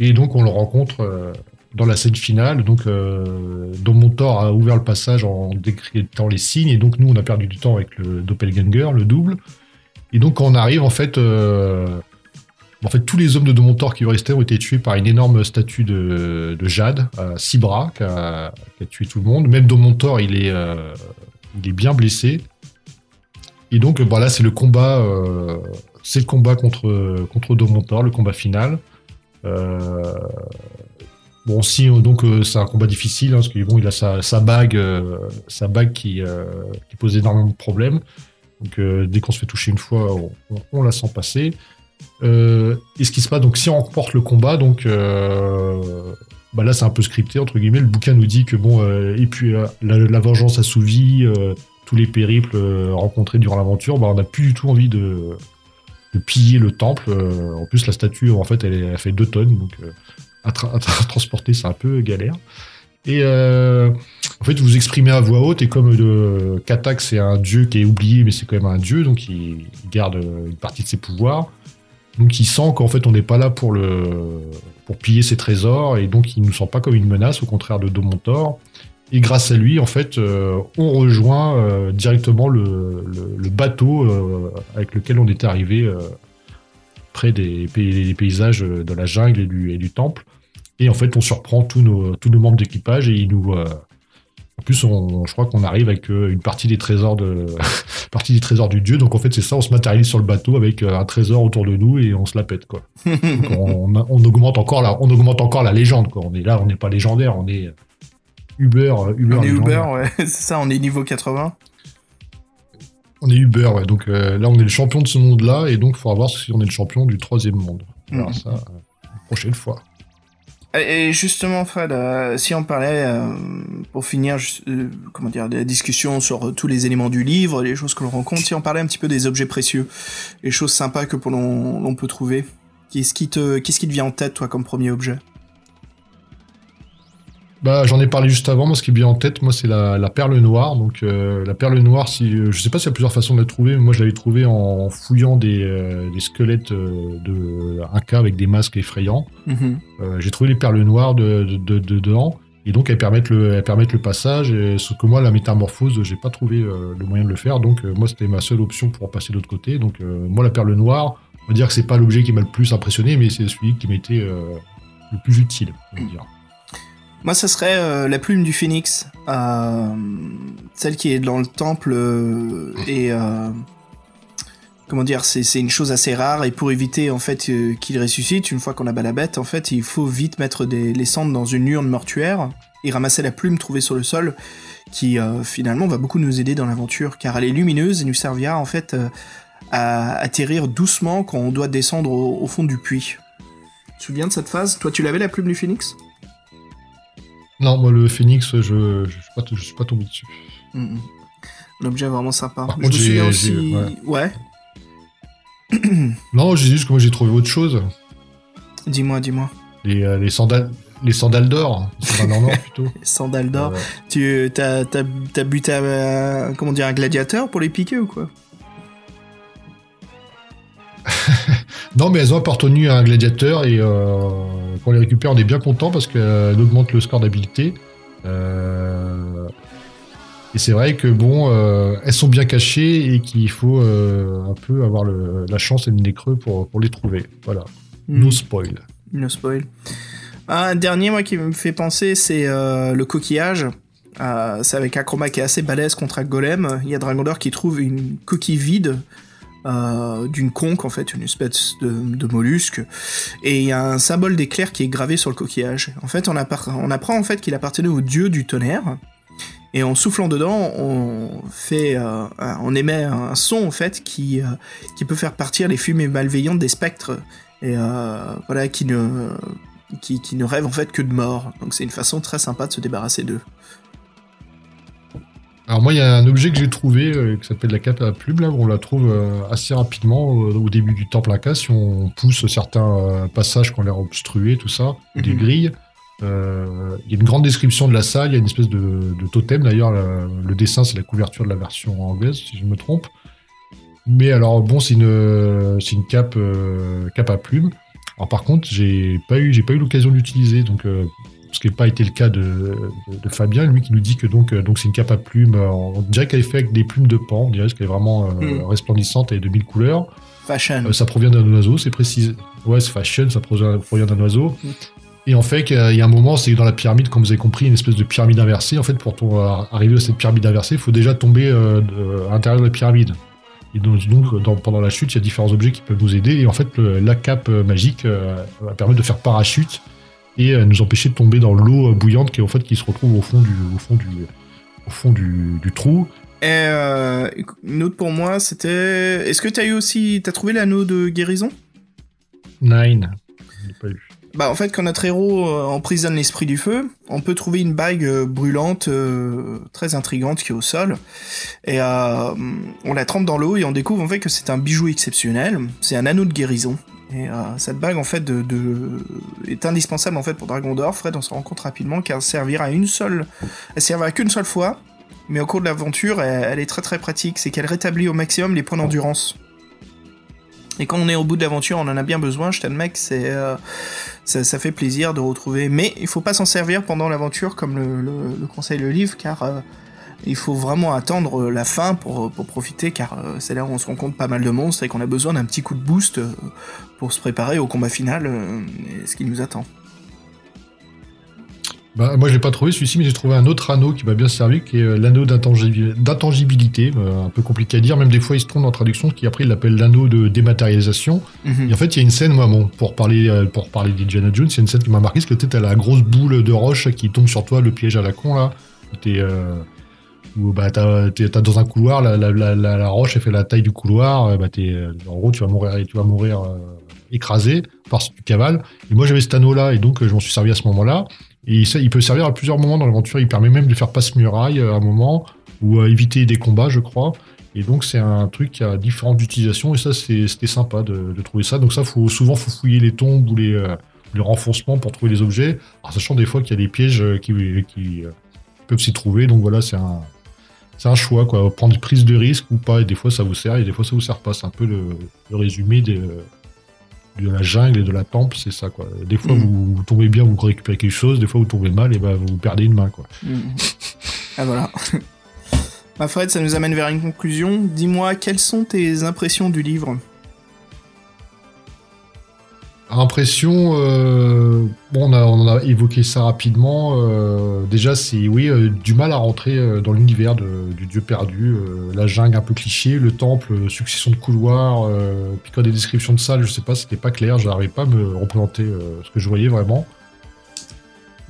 Et donc, on le rencontre euh, dans la scène finale. Donc, Dom Montor a ouvert le passage en décrétant les signes. Et donc, nous, on a perdu du temps avec le doppelganger, le double. Et donc, on arrive, en fait, en fait tous les hommes de Dom Montor qui restaient ont été tués par une énorme statue de, de Jade, à six bras, qui a, tué tout le monde. Même Dom Montor, il est, euh, il est bien blessé. Et donc, euh, voilà, c'est le combat, euh, c'est le combat contre contre Domontor, le combat final. Bon, si donc c'est un combat difficile hein, parce que bon, a sa, sa bague, qui pose énormément de problèmes. Donc, dès qu'on se fait toucher une fois, on la sent passer. Euh, et ce qui se passe, donc si on remporte le combat, donc euh, bah là c'est un peu scripté entre guillemets. Le bouquin nous dit que bon, euh, et puis la, vengeance assouvie. tous les périples rencontrés durant l'aventure, bah, on n'a plus du tout envie de, piller le temple. En plus, la statue, en fait, elle, fait deux tonnes, donc à, tra- à tra- transporter, c'est un peu galère. Et en fait, vous exprimez à voix haute, et comme Katak, c'est un dieu qui est oublié, mais c'est quand même un dieu, donc il, garde une partie de ses pouvoirs. Donc il sent qu'en fait, on n'est pas là pour le pour piller ses trésors, et donc il nous sent pas comme une menace, au contraire de Domontor. Et grâce à lui, en fait, euh, on rejoint euh, directement le, le- bateau euh, avec lequel on était arrivé près des paysages de la jungle et du, et du temple. Et en fait, on surprend tous nos, tous nos membres d'équipage et ils nous. En plus, on, je crois qu'on arrive avec euh, une partie des trésors de partie des trésors du dieu. Donc en fait, c'est ça, on se matérialise sur le bateau avec euh, un trésor autour de nous et on se la pète quoi. Donc, on, augmente encore la, on augmente encore la légende quoi. On est là, on n'est pas légendaire, on est Uber, euh, Uber. on est. Uber, ouais, c'est ça, on est niveau 80. On est Uber, ouais. Donc euh, là, on est le champion de ce monde-là, et donc il faudra voir si on est le champion du troisième monde. Mhm. ça euh, la prochaine fois. Et justement, Fred, euh, si on parlait, euh, pour finir, euh, comment dire, des discussions sur euh, tous les éléments du livre, les choses que l'on rencontre, si on parlait un petit peu des objets précieux, les choses sympas que l'on peut trouver, qu'est-ce qui te, qu'est-ce qui te vient en tête, toi, comme premier objet? Bah, j'en ai parlé juste avant. Moi, ce qui est bien en tête, moi, c'est la, la, perle noire. Donc, euh, la perle noire, si, je sais pas s'il y a plusieurs façons de la trouver, mais moi, je l'avais trouvée en fouillant des, euh, des squelettes euh, de un cas avec des masques effrayants. Mhm. J'ai trouvé les perles noires de, de, de, dedans. Et donc, elles permettent le, elles permettent le passage. Et, sauf que moi, la métamorphose, j'ai pas trouvé le moyen de le faire. Donc, moi, c'était ma seule option pour passer de l'autre côté. Donc, moi, la perle noire, on va dire que c'est pas l'objet qui m'a le plus impressionné, mais c'est celui qui m'était le plus utile, on va dire. Moi, ça serait euh, la plume du phénix, euh, celle qui est dans le temple euh, et comment dire, c'est une chose assez rare et pour éviter en fait qu'il ressuscite une fois qu'on abat la bête, en fait, il faut vite mettre des, les cendres dans une urne mortuaire et ramasser la plume trouvée sur le sol, qui finalement va beaucoup nous aider dans l'aventure car elle est lumineuse et nous servira en fait à atterrir doucement quand on doit descendre au fond du puits. Tu te souviens de cette phase? Toi, tu l'avais la plume du phénix? Non, moi, le Phoenix, je je, je, suis, pas, tombé dessus. Mm, mm. L'objet est vraiment sympa. je me souviens aussi. Ouais. non, j'ai juste que moi j'ai trouvé autre chose. Dis-moi, dis-moi. Les, euh, les sandales. Les sandales d'or, sandales en or plutôt. les sandales d'or. Tu as, as, buté à, comment dire, un gladiateur pour les piquer ou quoi? Non, mais elles ont appartenu à un gladiateur et euh, quand on les récupère, on est bien content parce qu'elles augmentent le score d'habileté. Euh, et c'est vrai que bon, euh, elles sont bien cachées et qu'il faut un peu avoir la chance et le nez creux pour, les trouver. Voilà. Hmm. No spoil. No spoil. Un dernier, moi, qui me fait penser, c'est le coquillage. c'est avec un combat qui est assez balèze contre un golem. Il y a Dragondor qui trouve une coquille vide euh, d'une conque en fait, une espèce de, mollusque, et il y a un symbole d'éclair qui est gravé sur le coquillage. En fait, on, on apprend en fait qu'il appartenait au dieu du tonnerre, et en soufflant dedans, on fait, euh, on émet un son en fait qui euh, qui peut faire partir les fumées malveillantes des spectres, et voilà qui ne qui, qui ne rêvent en fait que de mort. Donc c'est une façon très sympa de se débarrasser d'eux. Alors moi, il y a un objet que j'ai trouvé euh, qui s'appelle la cape à plume. Là, on la trouve euh, assez rapidement au, début du temple Inca si on pousse certains euh, passages qu'on l'air obstrués, tout ça, des mhm. grilles. Il y a une grande description de la salle. Il y a une espèce de, totem. D'ailleurs, le, dessin, c'est la couverture de la version anglaise, si je me trompe. Mais alors, bon, c'est une, cape, cape à plume. Alors par contre, j'ai pas eu, j'ai pas eu l'occasion d'utiliser, donc ce qui n'a pas été le cas de, Fabien, lui qui nous dit que donc euh, donc c'est une cape à plumes. Euh, on dirait qu'elle est faite avec des plumes de pan, on dirait qu'elle est vraiment euh, hmm. resplendissante et de mille couleurs. Fashion. ça provient d'un oiseau, c'est précis. Ouais, c'est fashion, ça provient d'un oiseau. Hmm. Et en fait, il y a un moment, c'est que dans la pyramide, comme vous avez compris, une espèce de pyramide inversée. En fait, pour arriver à cette pyramide inversée, il faut déjà tomber à l'intérieur de la pyramide. Et donc, pendant la chute, il y a différents objets qui peuvent nous aider. Et en fait, la cape magique va permettre de faire parachute et euh, nous empêcher de tomber dans l'eau euh, bouillante qui en fait qui se retrouve au fond du au fond du au fond du, du trou. Et euh, une autre pour moi, c'était. Est-ce que tu as eu aussi. T'as trouvé l'anneau de guérison? Nine. pas eu. Bah, en fait, quand notre héros emprisonne l'esprit du feu, on peut trouver une bague brûlante très intrigante qui est au sol. Et on la trempe dans l'eau et on découvre en fait que c'est un bijou exceptionnel. C'est un anneau de guérison. Et euh, cette bague en fait de, est indispensable en fait pour Dragon d'Or. Fred on se rend compte rapidement qu'elle servira à une seule, elle servira qu'une seule fois, mais au cours de l'aventure elle, est très très pratique. C'est qu'elle rétablit au maximum les points d'endurance. Et quand on est au bout de l'aventure, on en a bien besoin. Je t'admets que euh, ça, fait plaisir de retrouver. Mais il faut pas s'en servir pendant l'aventure comme le, le, conseille le livre, car euh, il faut vraiment attendre la fin pour, pour profiter car euh, c'est là où on se rencontre pas mal de monstres et qu'on a besoin d'un petit coup de boost euh, pour se préparer au combat final euh, et ce qui nous attend. Bah, moi, je l'ai pas trouvé celui-ci, mais j'ai trouvé un autre anneau qui m'a bien servi, qui est l'anneau d'intangibilité, un peu compliqué à dire. Même des fois, il se trompe en traduction, qui après il l'appelle l'anneau de dématérialisation. Mhm. Et en fait, il y a une scène, moi, bon, pour parler, pour parler d'Indiana Jones, a une scène qui m'a marqué, c'est que tu as la grosse boule de roche qui tombe sur toi, le piège à la con là. T'es où bah, t'es dans un couloir, la, la, la, la, roche elle fait la taille du couloir, euh, bah, es, euh, en gros tu vas mourir, tu vas mourir euh, écrasé parce que tu cavales. Et moi j'avais cet anneau là et donc je m'en suis servi à ce moment-là. Et ça, il peut servir à plusieurs moments dans l'aventure. Il permet même de faire passe muraille à un moment ou éviter des combats, je crois. Et donc c'est un truc qui a différentes utilisations et ça c'était sympa de, de, trouver ça. Donc ça faut souvent faut fouiller les tombes ou les le renfoncement pour trouver les objets, en sachant des fois qu'il y a des pièges qui, qui peuvent s'y trouver. Donc voilà, c'est un, c'est un choix, quoi. Prendre prise de risque ou pas. Et des fois, ça vous sert et des fois, ça vous sert pas. C'est un peu le, résumé de la jungle et de la temple, c'est ça, quoi. Des fois, mm. vous, tombez bien, vous récupérez quelque chose. Des fois, vous tombez mal et ben, vous perdez une main, quoi. Mm. ah, voilà. Ma Fred, ça nous amène vers une conclusion. Dis-moi, quelles sont tes impressions du livre? Impression, euh, on, a, évoqué ça rapidement. Euh, déjà, c'est oui, euh, du mal à rentrer dans l'univers du dieu perdu, la jungle un peu cliché, le temple, succession de couloirs, puis quand des descriptions de salles, je sais pas, c'était pas clair, j'arrivais pas à me représenter ce que je voyais vraiment.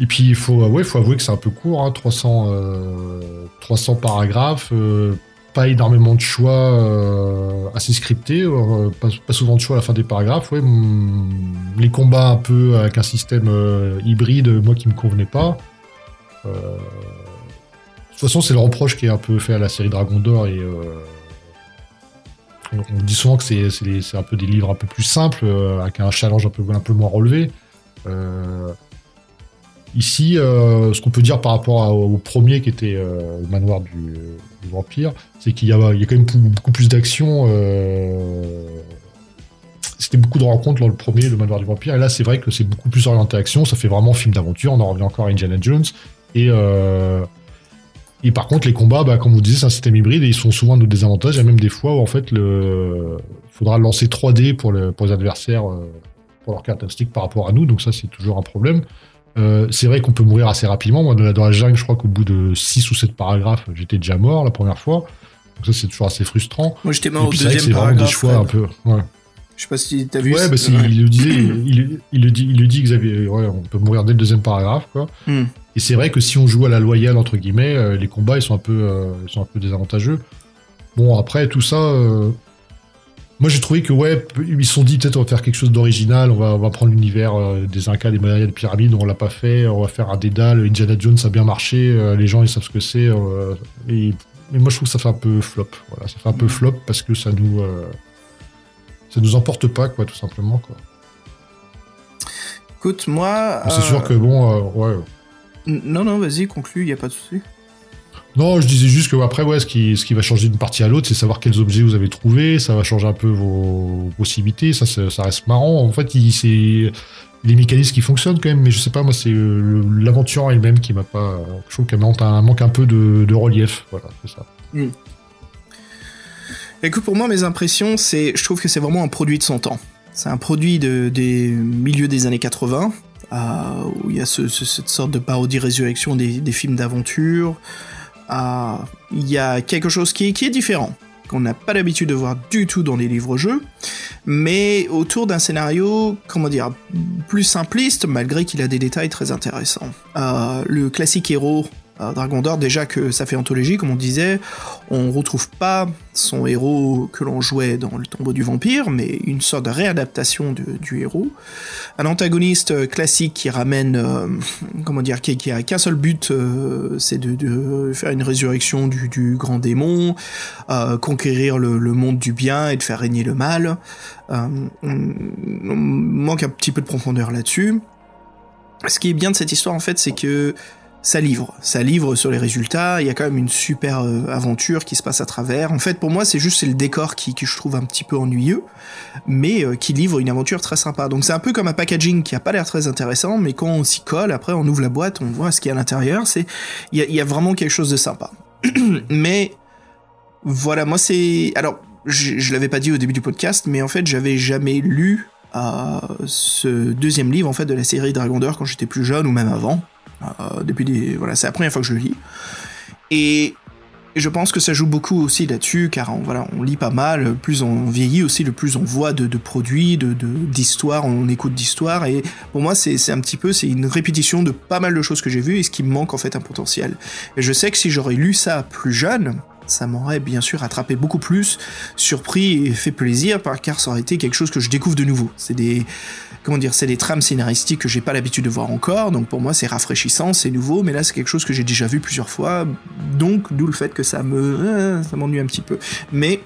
Et puis il faut, ouais, faut avouer que c'est un peu court, hein, 300, 300 paragraphes pas énormément de choix euh, assez scriptés, euh, pas, souvent de choix à la fin des paragraphes. Ouais, mm, les combats un peu avec un système euh, hybride, moi qui me convenait pas. de toute façon, c'est le reproche qui est un peu fait à la série Dragon d'Or et on, dit souvent que c'est un peu des livres un peu plus simples, avec un challenge un peu, un peu moins relevé. Ici, euh, ce qu'on peut dire par rapport au premier qui était euh, le manoir du, vampire, c'est qu'il y, a, quand même beaucoup plus d'action. Euh, c'était beaucoup de rencontres dans le premier, le manoir du vampire, et là c'est vrai que c'est beaucoup plus orienté action, ça fait vraiment film d'aventure, on en revient encore à Indiana Jones, et, et par contre les combats, bah, comme vous disiez, c'est un système hybride, et ils sont souvent de désavantages, il y a même des fois où en fait il faudra lancer 3D pour, pour les adversaires, pour leurs caractéristiques par rapport à nous, donc ça c'est toujours un problème. Euh, c'est vrai qu'on peut mourir assez rapidement. Moi, dans la jungle, je crois qu'au bout de 6 ou 7 paragraphes, j'étais déjà mort la première fois. Donc ça, c'est toujours assez frustrant. Moi, j'étais mort au deuxième paragraphe. des choix un peu. Ouais. Je sais pas si t'as vu. Ouais, bah, il le disait, il, le dit, il le dit, Xavier. Ouais, on peut mourir dès le deuxième paragraphe, quoi. Hmm. Et c'est vrai que si on joue à la loyale entre guillemets, euh, les combats ils sont un peu, euh, ils sont un peu désavantageux. Bon, après tout ça, moi, j'ai trouvé que, ouais, ils se sont dit, peut-être, on va faire quelque chose d'original, on va, on va prendre l'univers euh, des Incas, des Mayas, des pyramides, on l'a pas fait, on va faire un dédale, Indiana Jones a bien marché, euh, les gens, ils savent ce que c'est. Euh, et, mais moi, je trouve que ça fait un peu flop. Voilà, ça fait un peu mm. flop parce que ça nous, ça nous emporte pas, quoi, tout simplement, quoi. Écoute, moi. C'est sûr que, bon, ouais. Non, non, vas-y, conclue, il n'y a pas de souci. Non, je disais juste que après, ouais, ce qui, ce qui va changer d'une partie à l'autre, c'est savoir quels objets vous avez trouvés. Ça va changer un peu vos possibilités. Ça, ça reste marrant. En fait, c'est les mécanismes qui fonctionnent quand même, mais je sais pas, moi, c'est l'aventure elle-même qui m'a pas. Je trouve qu'elle manque un, peu de, relief. Voilà, c'est ça. Hmm. Écoute, pour moi, mes impressions, c'est, je trouve que c'est vraiment un produit de son temps. C'est un produit de, des milieux des années 80, euh, où il y a cette sorte de parodie-résurrection des, des films d'aventure il y a quelque chose qui, qui est différent, qu'on n'a pas l'habitude de voir du tout dans les livres-jeux, mais autour d'un scénario, comment dire, plus simpliste, malgré qu'il a des détails très intéressants. Euh, le classique héros Dragon d'Or, déjà que ça fait anthologie, comme on disait, on retrouve pas son héros que l'on jouait dans le tombeau du vampire, mais une sorte de réadaptation du héros. Un antagoniste classique qui ramène, euh, comment dire, qui, a qu'un seul but, euh, c'est de, faire une résurrection du, grand démon, euh, conquérir le, monde du bien et de faire régner le mal. on manque un petit peu de profondeur là-dessus. Ce qui est bien de cette histoire, en fait, c'est que ça livre, ça livre sur les résultats. Il y a quand même une super euh, aventure qui se passe à travers. En fait, pour moi, c'est juste le décor qui, qui, je trouve un petit peu ennuyeux, mais euh, qui livre une aventure très sympa. Donc c'est un peu comme un packaging qui a pas l'air très intéressant, mais quand on s'y colle, après on ouvre la boîte, on voit ce qu'il y a à l'intérieur. C'est il y a, y a, vraiment quelque chose de sympa. mais voilà, moi c'est alors je, je l'avais pas dit au début du podcast, mais en fait j'avais jamais lu euh, ce deuxième livre en fait de la série Dragon d'Or quand j'étais plus jeune ou même avant. Euh, depuis des, voilà, c'est la première fois que je le lis. Et je pense que ça joue beaucoup aussi là-dessus, car on, voilà, on lit pas mal, plus on vieillit aussi, le plus on voit de, produits, de, d'histoires, on écoute d'histoires, et pour moi c'est, un petit peu, c'est une répétition de pas mal de choses que j'ai vues, et ce qui me manque en fait un potentiel. Et je sais que si j'aurais lu ça plus jeune, ça m'aurait bien sûr attrapé beaucoup plus, surpris et fait plaisir, car ça aurait été quelque chose que je découvre de nouveau. C'est des, comment dire, c'est des trames scénaristiques que j'ai pas l'habitude de voir encore, donc pour moi c'est rafraîchissant, c'est nouveau, mais là c'est quelque chose que j'ai déjà vu plusieurs fois, donc d'où le fait que ça me, euh, ça m'ennuie un petit peu. Mais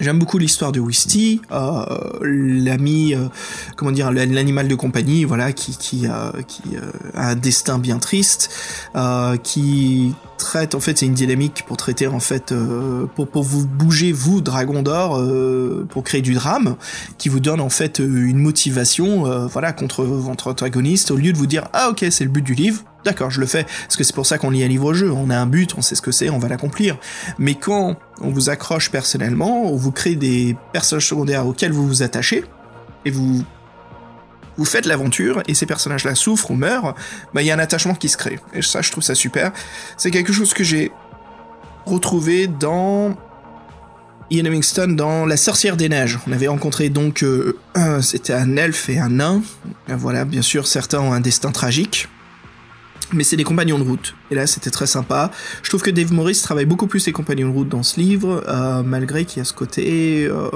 J'aime beaucoup l'histoire de Wisty, euh, l'ami, euh, comment dire, l'animal de compagnie, voilà, qui qui, euh, qui euh, a un destin bien triste, euh, qui traite en fait, c'est une dynamique pour traiter en fait, euh, pour pour vous bouger vous Dragon d'or, pour créer du drame, qui vous donne en fait une motivation, voilà, contre votre antagoniste, au lieu de vous dire ah ok c'est le but du livre, D'accord, je le fais, parce que c'est pour ça qu'on lit un livre-jeu, on a un but, on sait ce que c'est, on va l'accomplir. Mais quand on vous accroche personnellement, on vous crée des personnages secondaires auxquels vous vous attachez, et vous vous faites l'aventure, et ces personnages-là souffrent ou meurent, bah il y a un attachement qui se crée. Et ça, je trouve ça super. C'est quelque chose que j'ai retrouvé dans Ian Livingstone dans La Sorcière des Neiges. On avait rencontré donc, euh, c'était un elfe et un nain. Voilà, bien sûr, certains ont un destin tragique mais c'est des compagnons de route. Et là, c'était très sympa. Je trouve que Dave Morris travaille beaucoup plus ses compagnons de route dans ce livre, euh, malgré qu'il y a ce côté, euh,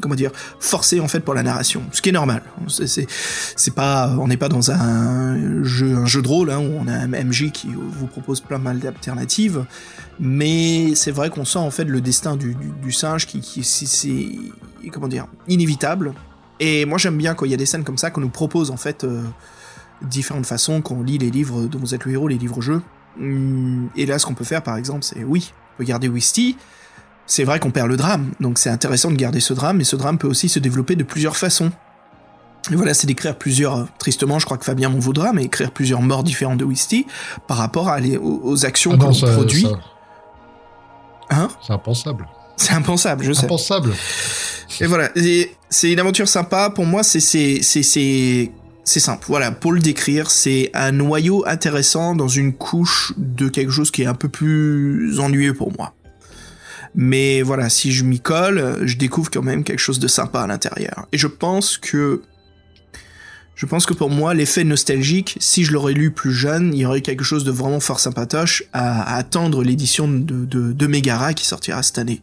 comment dire, forcé en fait pour la narration, ce qui est normal. C'est, pas, on n'est pas dans un jeu, un jeu de rôle hein, où on a un MJ qui vous propose plein mal d'alternatives, mais c'est vrai qu'on sent en fait le destin du, singe qui, qui c'est, comment dire, inévitable. Et moi, j'aime bien quand il y a des scènes comme ça qu'on nous propose en fait. Euh, différentes façons quand on lit les livres dont vous êtes le héros, les livres-jeux. Hum, Et là, ce qu'on peut faire, par exemple, c'est oui, on peut garder Wisty. C'est vrai qu'on perd le drame, donc c'est intéressant de garder ce drame, mais ce drame peut aussi se développer de plusieurs façons. Et voilà, c'est d'écrire plusieurs, tristement, je crois que Fabien m'en voudra, mais écrire plusieurs morts différentes de Wisty par rapport à les, aux, aux actions Ah que l'on produit. ça- Hein? C'est impensable. C'est impensable, je sais. Impensable. Et voilà, c'est une aventure sympa. Pour moi, c'est c'est simple. Voilà, pour le décrire, c'est un noyau intéressant dans une couche de quelque chose qui est un peu plus ennuyeux pour moi. Mais voilà, si je m'y colle, je découvre quand même quelque chose de sympa à l'intérieur. Et je pense que pour moi, l'effet nostalgique, si je l'aurais lu plus jeune, il y aurait quelque chose de vraiment fort sympatoche à, attendre l'édition de Megara qui sortira cette année.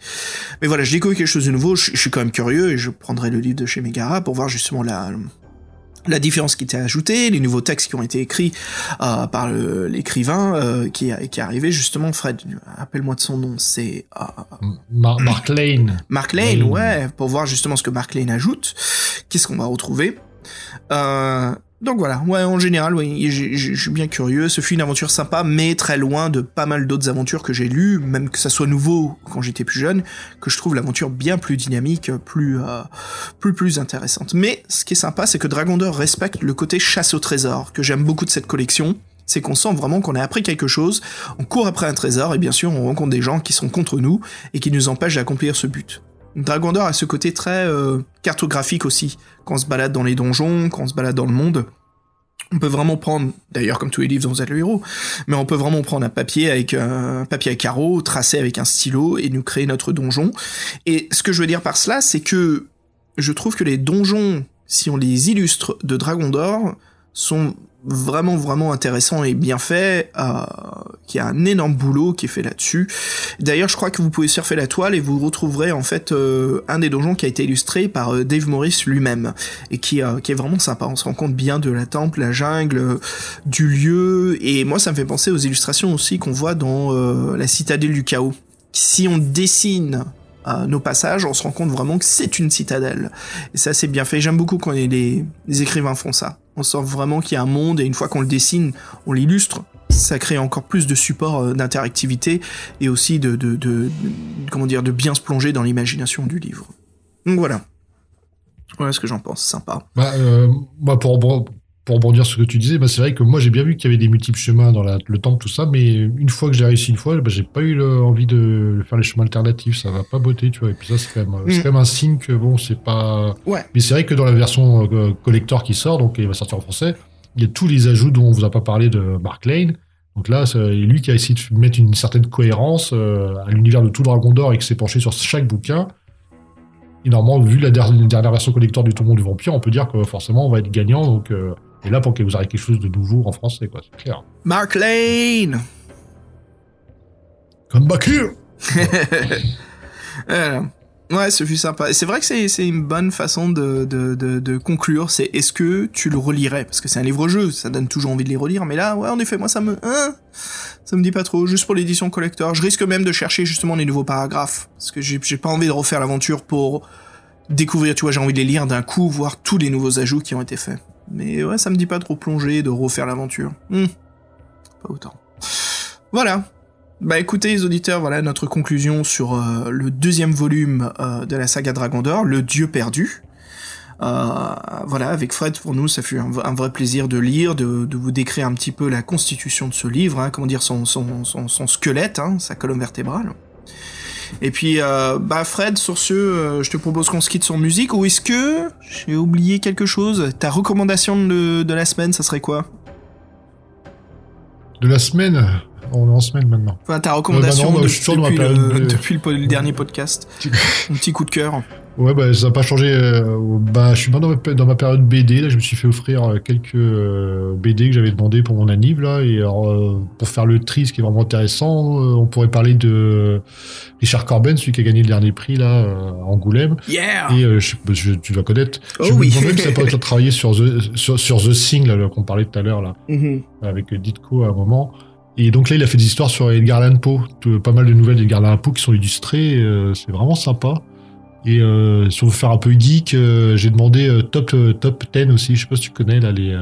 Mais voilà, je découvre quelque chose de nouveau, je, je suis quand même curieux et je prendrai le livre de chez Megara pour voir justement la, la différence qui était ajoutée, les nouveaux textes qui ont été écrits euh, par l'écrivain euh, qui, est- qui est arrivé justement, Fred, appelle-moi de son nom, c'est euh, Mar- Mark Lane. Mark Lane, Lane. ouais, pour voir justement ce que Mark Lane ajoute, qu'est-ce qu'on va retrouver? Donc voilà, ouais, en général, oui, je suis bien curieux. Ce fut une aventure sympa, mais très loin de pas mal d'autres aventures que j'ai lues, même que ça soit nouveau quand j'étais plus jeune, que je trouve l'aventure bien plus dynamique, plus, euh, plus, plus intéressante. Mais ce qui est sympa, c'est que Dragon d'Or respecte le côté chasse au trésor, que j'aime beaucoup de cette collection. C'est qu'on sent vraiment qu'on a appris quelque chose, on court après un trésor, et bien sûr, on rencontre des gens qui sont contre nous et qui nous empêchent d'accomplir ce but. Dragon d'Or a ce côté très euh, cartographique aussi. Quand on se balade dans les donjons, quand on se balade dans le monde, on peut vraiment prendre, d'ailleurs comme tous les livres dont vous êtes le héros, mais on peut vraiment prendre un papier avec un papier à carreaux, tracer avec un stylo et nous créer notre donjon. Et ce que je veux dire par cela, c'est que je trouve que les donjons, si on les illustre de Dragon d'Or, sont vraiment vraiment intéressants et bien faits, euh, qu'il y a un énorme boulot qui est fait là-dessus. D'ailleurs, je crois que vous pouvez surfer la toile et vous retrouverez en fait euh, un des donjons qui a été illustré par euh, Dave Morris lui-même et qui, euh, qui est vraiment sympa. On se rend compte bien de la temple, la jungle, du lieu et moi ça me fait penser aux illustrations aussi qu'on voit dans la citadelle du chaos. Si on dessine nos passages, on se rend compte vraiment que c'est une citadelle. Et ça c'est bien fait. J'aime beaucoup quand les, écrivains font ça. On sent vraiment qu'il y a un monde et une fois qu'on le dessine, on l'illustre. Ça crée encore plus de support euh, d'interactivité et aussi de, de, de, comment dire de bien se plonger dans l'imagination du livre. Donc voilà. Voilà ce que j'en pense. Sympa. Bah, euh, moi, pour, pour rebondir sur ce que tu disais, bah, c'est vrai que moi, j'ai bien vu qu'il y avait des multiples chemins dans la- le temple, tout ça, mais une fois que j'ai réussi une fois, bah, j'ai pas eu le- envie de faire les chemins alternatifs. Ça va pas botter, tu vois. Et puis ça, c'est quand, même- Mm. quand même un signe que, bon, c'est pas. Ouais. Mais c'est vrai que dans la version euh, collector qui sort, donc il va sortir en français, il y a tous les ajouts dont on vous a pas parlé de Mark Lane. Donc là, c'est lui qui a essayé de mettre une certaine cohérence euh, à l'univers de tout Dragon d'Or et qui s'est penché sur chaque bouquin. Et normalement, vu la der- dernière version collector du Tombeau du Vampire, on peut dire que forcément, on va être gagnant. Donc, euh, et là, pour que vous ayez quelque chose de nouveau en français, quoi, c'est clair. Mark Lane. Come back here Voilà. Ouais, ce fut sympa. C'est vrai que c'est une bonne façon de, de, de, conclure. C'est est-ce que tu le relirais? Parce que c'est un livre-jeu, ça donne toujours envie de les relire. Mais là, ouais, en effet, moi, ça me... Hein? Ça me dit pas trop. Juste pour l'édition collector. Je risque même de chercher justement les nouveaux paragraphes. Parce que j'ai pas envie de refaire l'aventure pour découvrir, tu vois, j'ai envie de les lire d'un coup, voir tous les nouveaux ajouts qui ont été faits. Mais ouais, ça me dit pas trop plonger, de refaire l'aventure. Hmm. Pas autant. Voilà, bah écoutez les auditeurs, voilà notre conclusion sur euh, le deuxième volume euh, de la saga Dragon d'Or, Le Dieu perdu. Euh, voilà, avec Fred, pour nous, ça fut un, vrai plaisir de lire, de, vous décrire un petit peu la constitution de ce livre, hein, comment dire son, squelette, hein, sa colonne vertébrale. Et puis, bah Fred, sur ce, je te propose qu'on se quitte sur musique, ou est-ce que j'ai oublié quelque chose? Ta recommandation de, de la semaine, ça serait quoi? De la semaine? On est en semaine maintenant. Enfin, ta recommandation bah depuis, le, dernier podcast. Un petit coup de cœur. Ouais, bah, ça n'a pas changé. Euh, bah, je suis dans ma, dans ma période BD. Là, je me suis fait offrir euh, quelques euh, BD que j'avais demandé pour mon anniv. Là, et alors, pour faire le tri, ce qui est vraiment intéressant, on pourrait parler de Richard Corben, celui qui a gagné le dernier prix là, à Angoulême. Yeah et bah, tu vas connaître. Oh, je me oui. demandais si ça pourrait travailler sur The, sur, The Thing, qu'on parlait tout à l'heure, là, mm-hmm. avec Ditko à un moment. Et donc là, il a fait des histoires sur Edgar Allan Poe, pas mal de nouvelles d'Edgar Allan Poe qui sont illustrées, euh, c'est vraiment sympa. Et euh, si on veut faire un peu geek, euh, j'ai demandé euh, top top 10 aussi, je sais pas si tu connais là les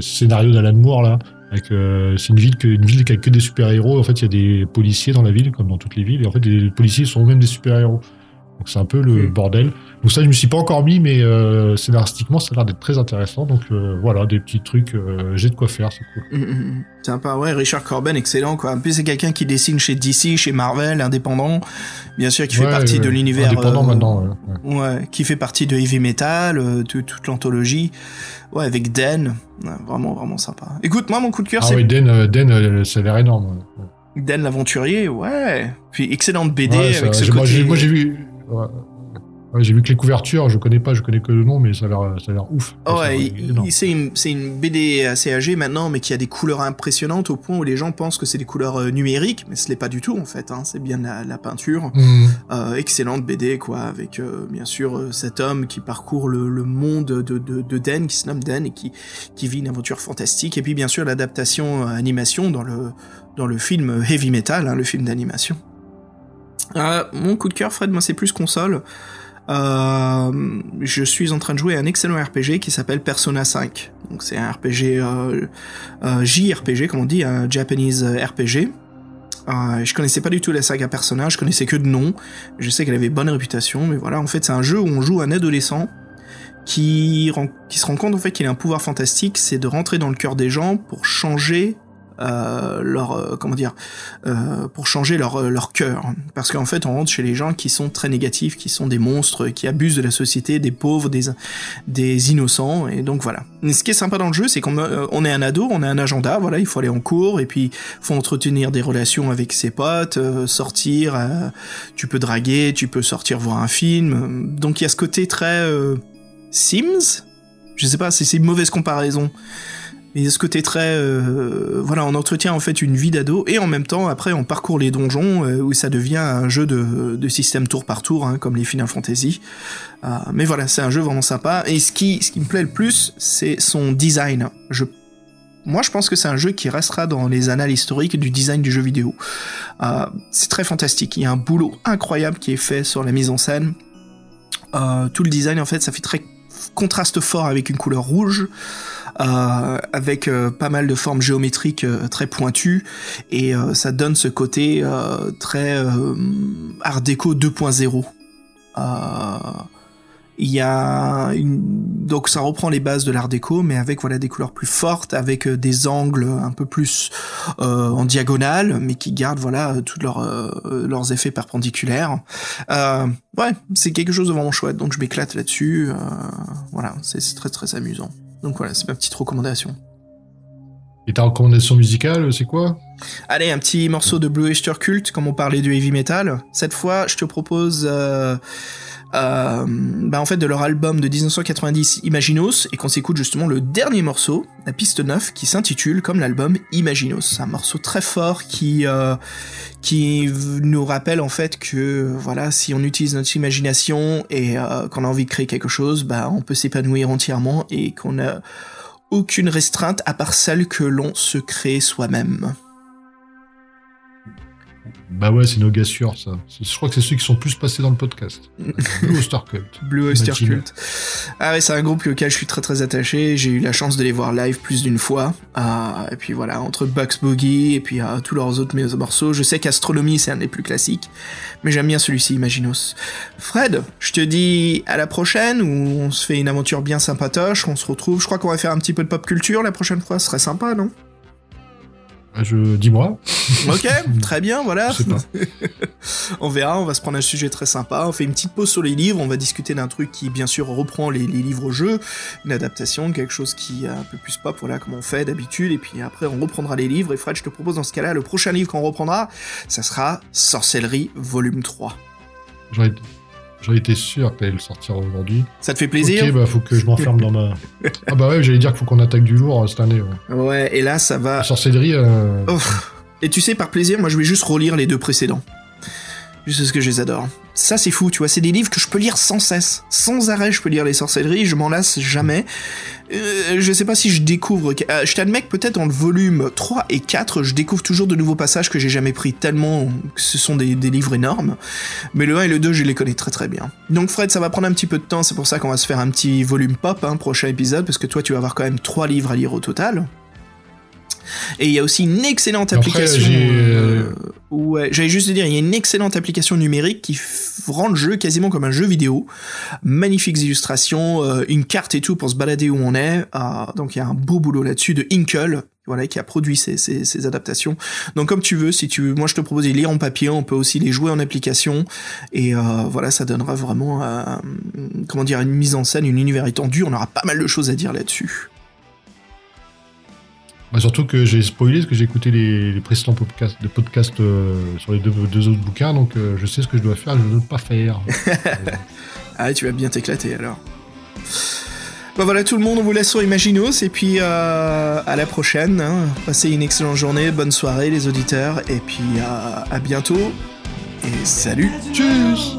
scénarios d'Alan Moore là. c'est une ville que, une ville qui a que des super héros. En fait, il y a des policiers dans la ville, comme dans toutes les villes. Et en fait, les policiers sont eux-mêmes des super héros. Donc c'est un peu le mm. bordel. Donc ça, je me suis pas encore mis, mais euh, scénaristiquement, ça a l'air d'être très intéressant. Donc euh, voilà, des petits trucs, euh, j'ai de quoi faire, c'est cool. Mm, mm, Sympa, ouais, Richard Corben, excellent quoi. En plus, c'est quelqu'un qui dessine chez DC, chez Marvel, indépendant. Bien sûr, qui fait partie de l'univers. Indépendant maintenant, ouais, ouais. qui fait partie de Heavy Metal, toute l'anthologie. Ouais, avec Den. vraiment, vraiment sympa. Écoute, moi, mon coup de cœur, ah c'est. Ah oui, Den, Den ça a l'air énorme. Den l'aventurier, ouais. Puis excellente BD avec ce côté. Moi, j'ai vu j'ai vu que les couvertures, je connais pas, je connais que le nom, mais ça a l'air, ça a l'air ouf. ouais, c'est une, c'est une BD assez âgée maintenant, mais qui a des couleurs impressionnantes au point où les gens pensent que c'est des couleurs euh, numériques, mais ce n'est pas du tout en fait. Hein, c'est bien la, peinture. Mmh. Euh, excellente BD quoi, avec euh, bien sûr cet homme qui parcourt le, monde de, de, de, Den, qui se nomme Den et qui qui vit une aventure fantastique. Et puis bien sûr l'adaptation animation dans le dans le film Heavy Metal, hein, le film d'animation. Mon coup de cœur, Fred, moi c'est plus console. Euh, je suis en train de jouer un excellent RPG qui s'appelle Persona 5. Donc c'est un RPG euh, euh, JRPG, comme on dit, un Japanese RPG. Euh, je connaissais pas du tout la saga Persona, je connaissais que de nom. Je sais qu'elle avait bonne réputation, mais voilà, en fait c'est un jeu où on joue un adolescent qui, qui se rend compte en fait qu'il a un pouvoir fantastique, c'est de rentrer dans le cœur des gens pour changer euh, leur euh, comment dire euh, pour changer leur leur cœur. Parce qu'en fait on rentre chez les gens qui sont très négatifs qui sont des monstres qui abusent de la société des pauvres des des innocents et donc voilà. Ce qui est sympa dans le jeu c'est qu'on on est un ado on a un agenda voilà il faut aller en cours et puis faut entretenir des relations avec ses potes sortir tu peux draguer tu peux sortir voir un film. Donc il y a ce côté très Sims? Je sais pas c'est une mauvaise comparaison et ce côté très euh, voilà on entretient en fait une vie d'ado et en même temps après on parcourt les donjons euh, où ça devient un jeu de, de système tour par tour hein, comme les Final Fantasy euh, mais voilà c'est un jeu vraiment sympa et ce qui ce qui me plaît le plus c'est son design je moi, je pense que c'est un jeu qui restera dans les annales historiques du design du jeu vidéo. Euh, c'est très fantastique. Il y a un boulot incroyable qui est fait sur la mise en scène. Tout le design, en fait, ça fait très contraste fort avec une couleur rouge. Euh, avec euh, pas mal de formes géométriques euh, très pointues, et ça donne ce côté très art déco 2.0. Il y a une... donc ça reprend les bases de l'art déco, mais avec voilà des couleurs plus fortes, avec des angles un peu plus en diagonale, mais qui gardent voilà tous leurs leurs effets perpendiculaires. ouais, c'est quelque chose de vraiment chouette, donc je m'éclate là-dessus. voilà, c'est très très amusant. Donc voilà, c'est ma petite recommandation. Et ta recommandation musicale, c'est quoi? Allez, un petit morceau de Blue Oyster Cult, comme on parlait du heavy metal. Cette fois, je te propose euh, bah en fait de leur album de 1990 Imaginos et qu'on s'écoute justement le dernier morceau, la piste 9, qui s'intitule comme l'album Imaginos. Un morceau très fort qui euh, qui nous rappelle en fait que voilà si on utilise notre imagination et euh, qu'on a envie de créer quelque chose, bah on peut s'épanouir entièrement et qu'on n'a aucune restreinte à part celle que l'on se crée soi-même. Bah ouais, c'est nos gars sûrs, ça. Je crois que c'est ceux qui sont plus passés dans le podcast. Blue Oyster Cult. Blue Oyster Cult. Ah ouais, c'est un groupe auquel je suis très très attaché. J'ai eu la chance de les voir live plus d'une fois. Ah, et puis voilà, entre Bugs Boogie et puis ah, tous leurs autres morceaux. Je sais qu'Astronomie, c'est un des plus classiques. Mais j'aime bien celui-ci, Imaginos. Fred, je te dis à la prochaine où on se fait une aventure bien sympatoche. On se retrouve. Je crois qu'on va faire un petit peu de pop culture la prochaine fois. Ce serait sympa, non? Bah, je dis-moi. Ok, très bien, voilà. on verra, on va se prendre un sujet très sympa. On fait une petite pause sur les livres, on va discuter d'un truc qui, bien sûr, reprend les, livres-jeux, une adaptation, quelque chose qui est un peu plus pop, voilà, comme on fait d'habitude. Et puis après, on reprendra les livres. Et Fred, je te propose dans ce cas-là, le prochain livre qu'on reprendra, ça sera Sorcellerie, volume 3. J'en étais sûr qu'elle allait le sortir aujourd'hui. Ça te fait plaisir Ok, bah faut que je m'enferme dans ma. Ah bah ouais, j'allais dire qu'il faut qu'on attaque du lourd euh, cette année. Ouais, ouais et là ça va. La sorcellerie. Euh... Et tu sais, par plaisir, moi je vais juste relire les deux précédents. Juste parce que je les adore. Ça, c'est fou, tu vois. C'est des livres que je peux lire sans cesse. Sans arrêt, je peux lire les sorcelleries. Je m'en lasse jamais. Euh, je sais pas si je découvre. Euh, je t'admets que peut-être dans le volume 3 et 4, je découvre toujours de nouveaux passages que j'ai jamais pris tellement que ce sont des, livres énormes. Mais le 1 et le 2, je les connais très très bien. Donc, Fred, ça va prendre un petit peu de temps. C'est pour ça qu'on va se faire un petit volume pop, hein, prochain épisode, parce que toi, tu vas avoir quand même 3 livres à lire au total. Et il y a aussi une excellente application. Euh, ouais, j'allais juste dire, il y a une excellente application numérique qui rend le jeu quasiment comme un jeu vidéo. Magnifiques illustrations, euh, une carte et tout pour se balader où on est. Ah, donc il y a un beau boulot là-dessus de Inkle. Voilà, qui a produit ces, ces, ces, adaptations. Donc comme tu veux, si tu moi je te propose de les lire en papier, on peut aussi les jouer en application, et euh, voilà, ça donnera vraiment, comment dire, une mise en scène, une univers étendu. On aura pas mal de choses à dire là-dessus. Bah, surtout que j'ai spoilé parce que j'ai écouté les, précédents podcasts, euh, sur les deux, deux, autres bouquins, donc euh, je sais ce que je dois faire, je ne dois pas faire. ah, tu vas bien t'éclater alors. Bah voilà tout le monde, on vous laisse sur Imaginos et puis euh, à la prochaine. Hein. Passez une excellente journée, bonne soirée les auditeurs et puis à bientôt et salut. Tchuss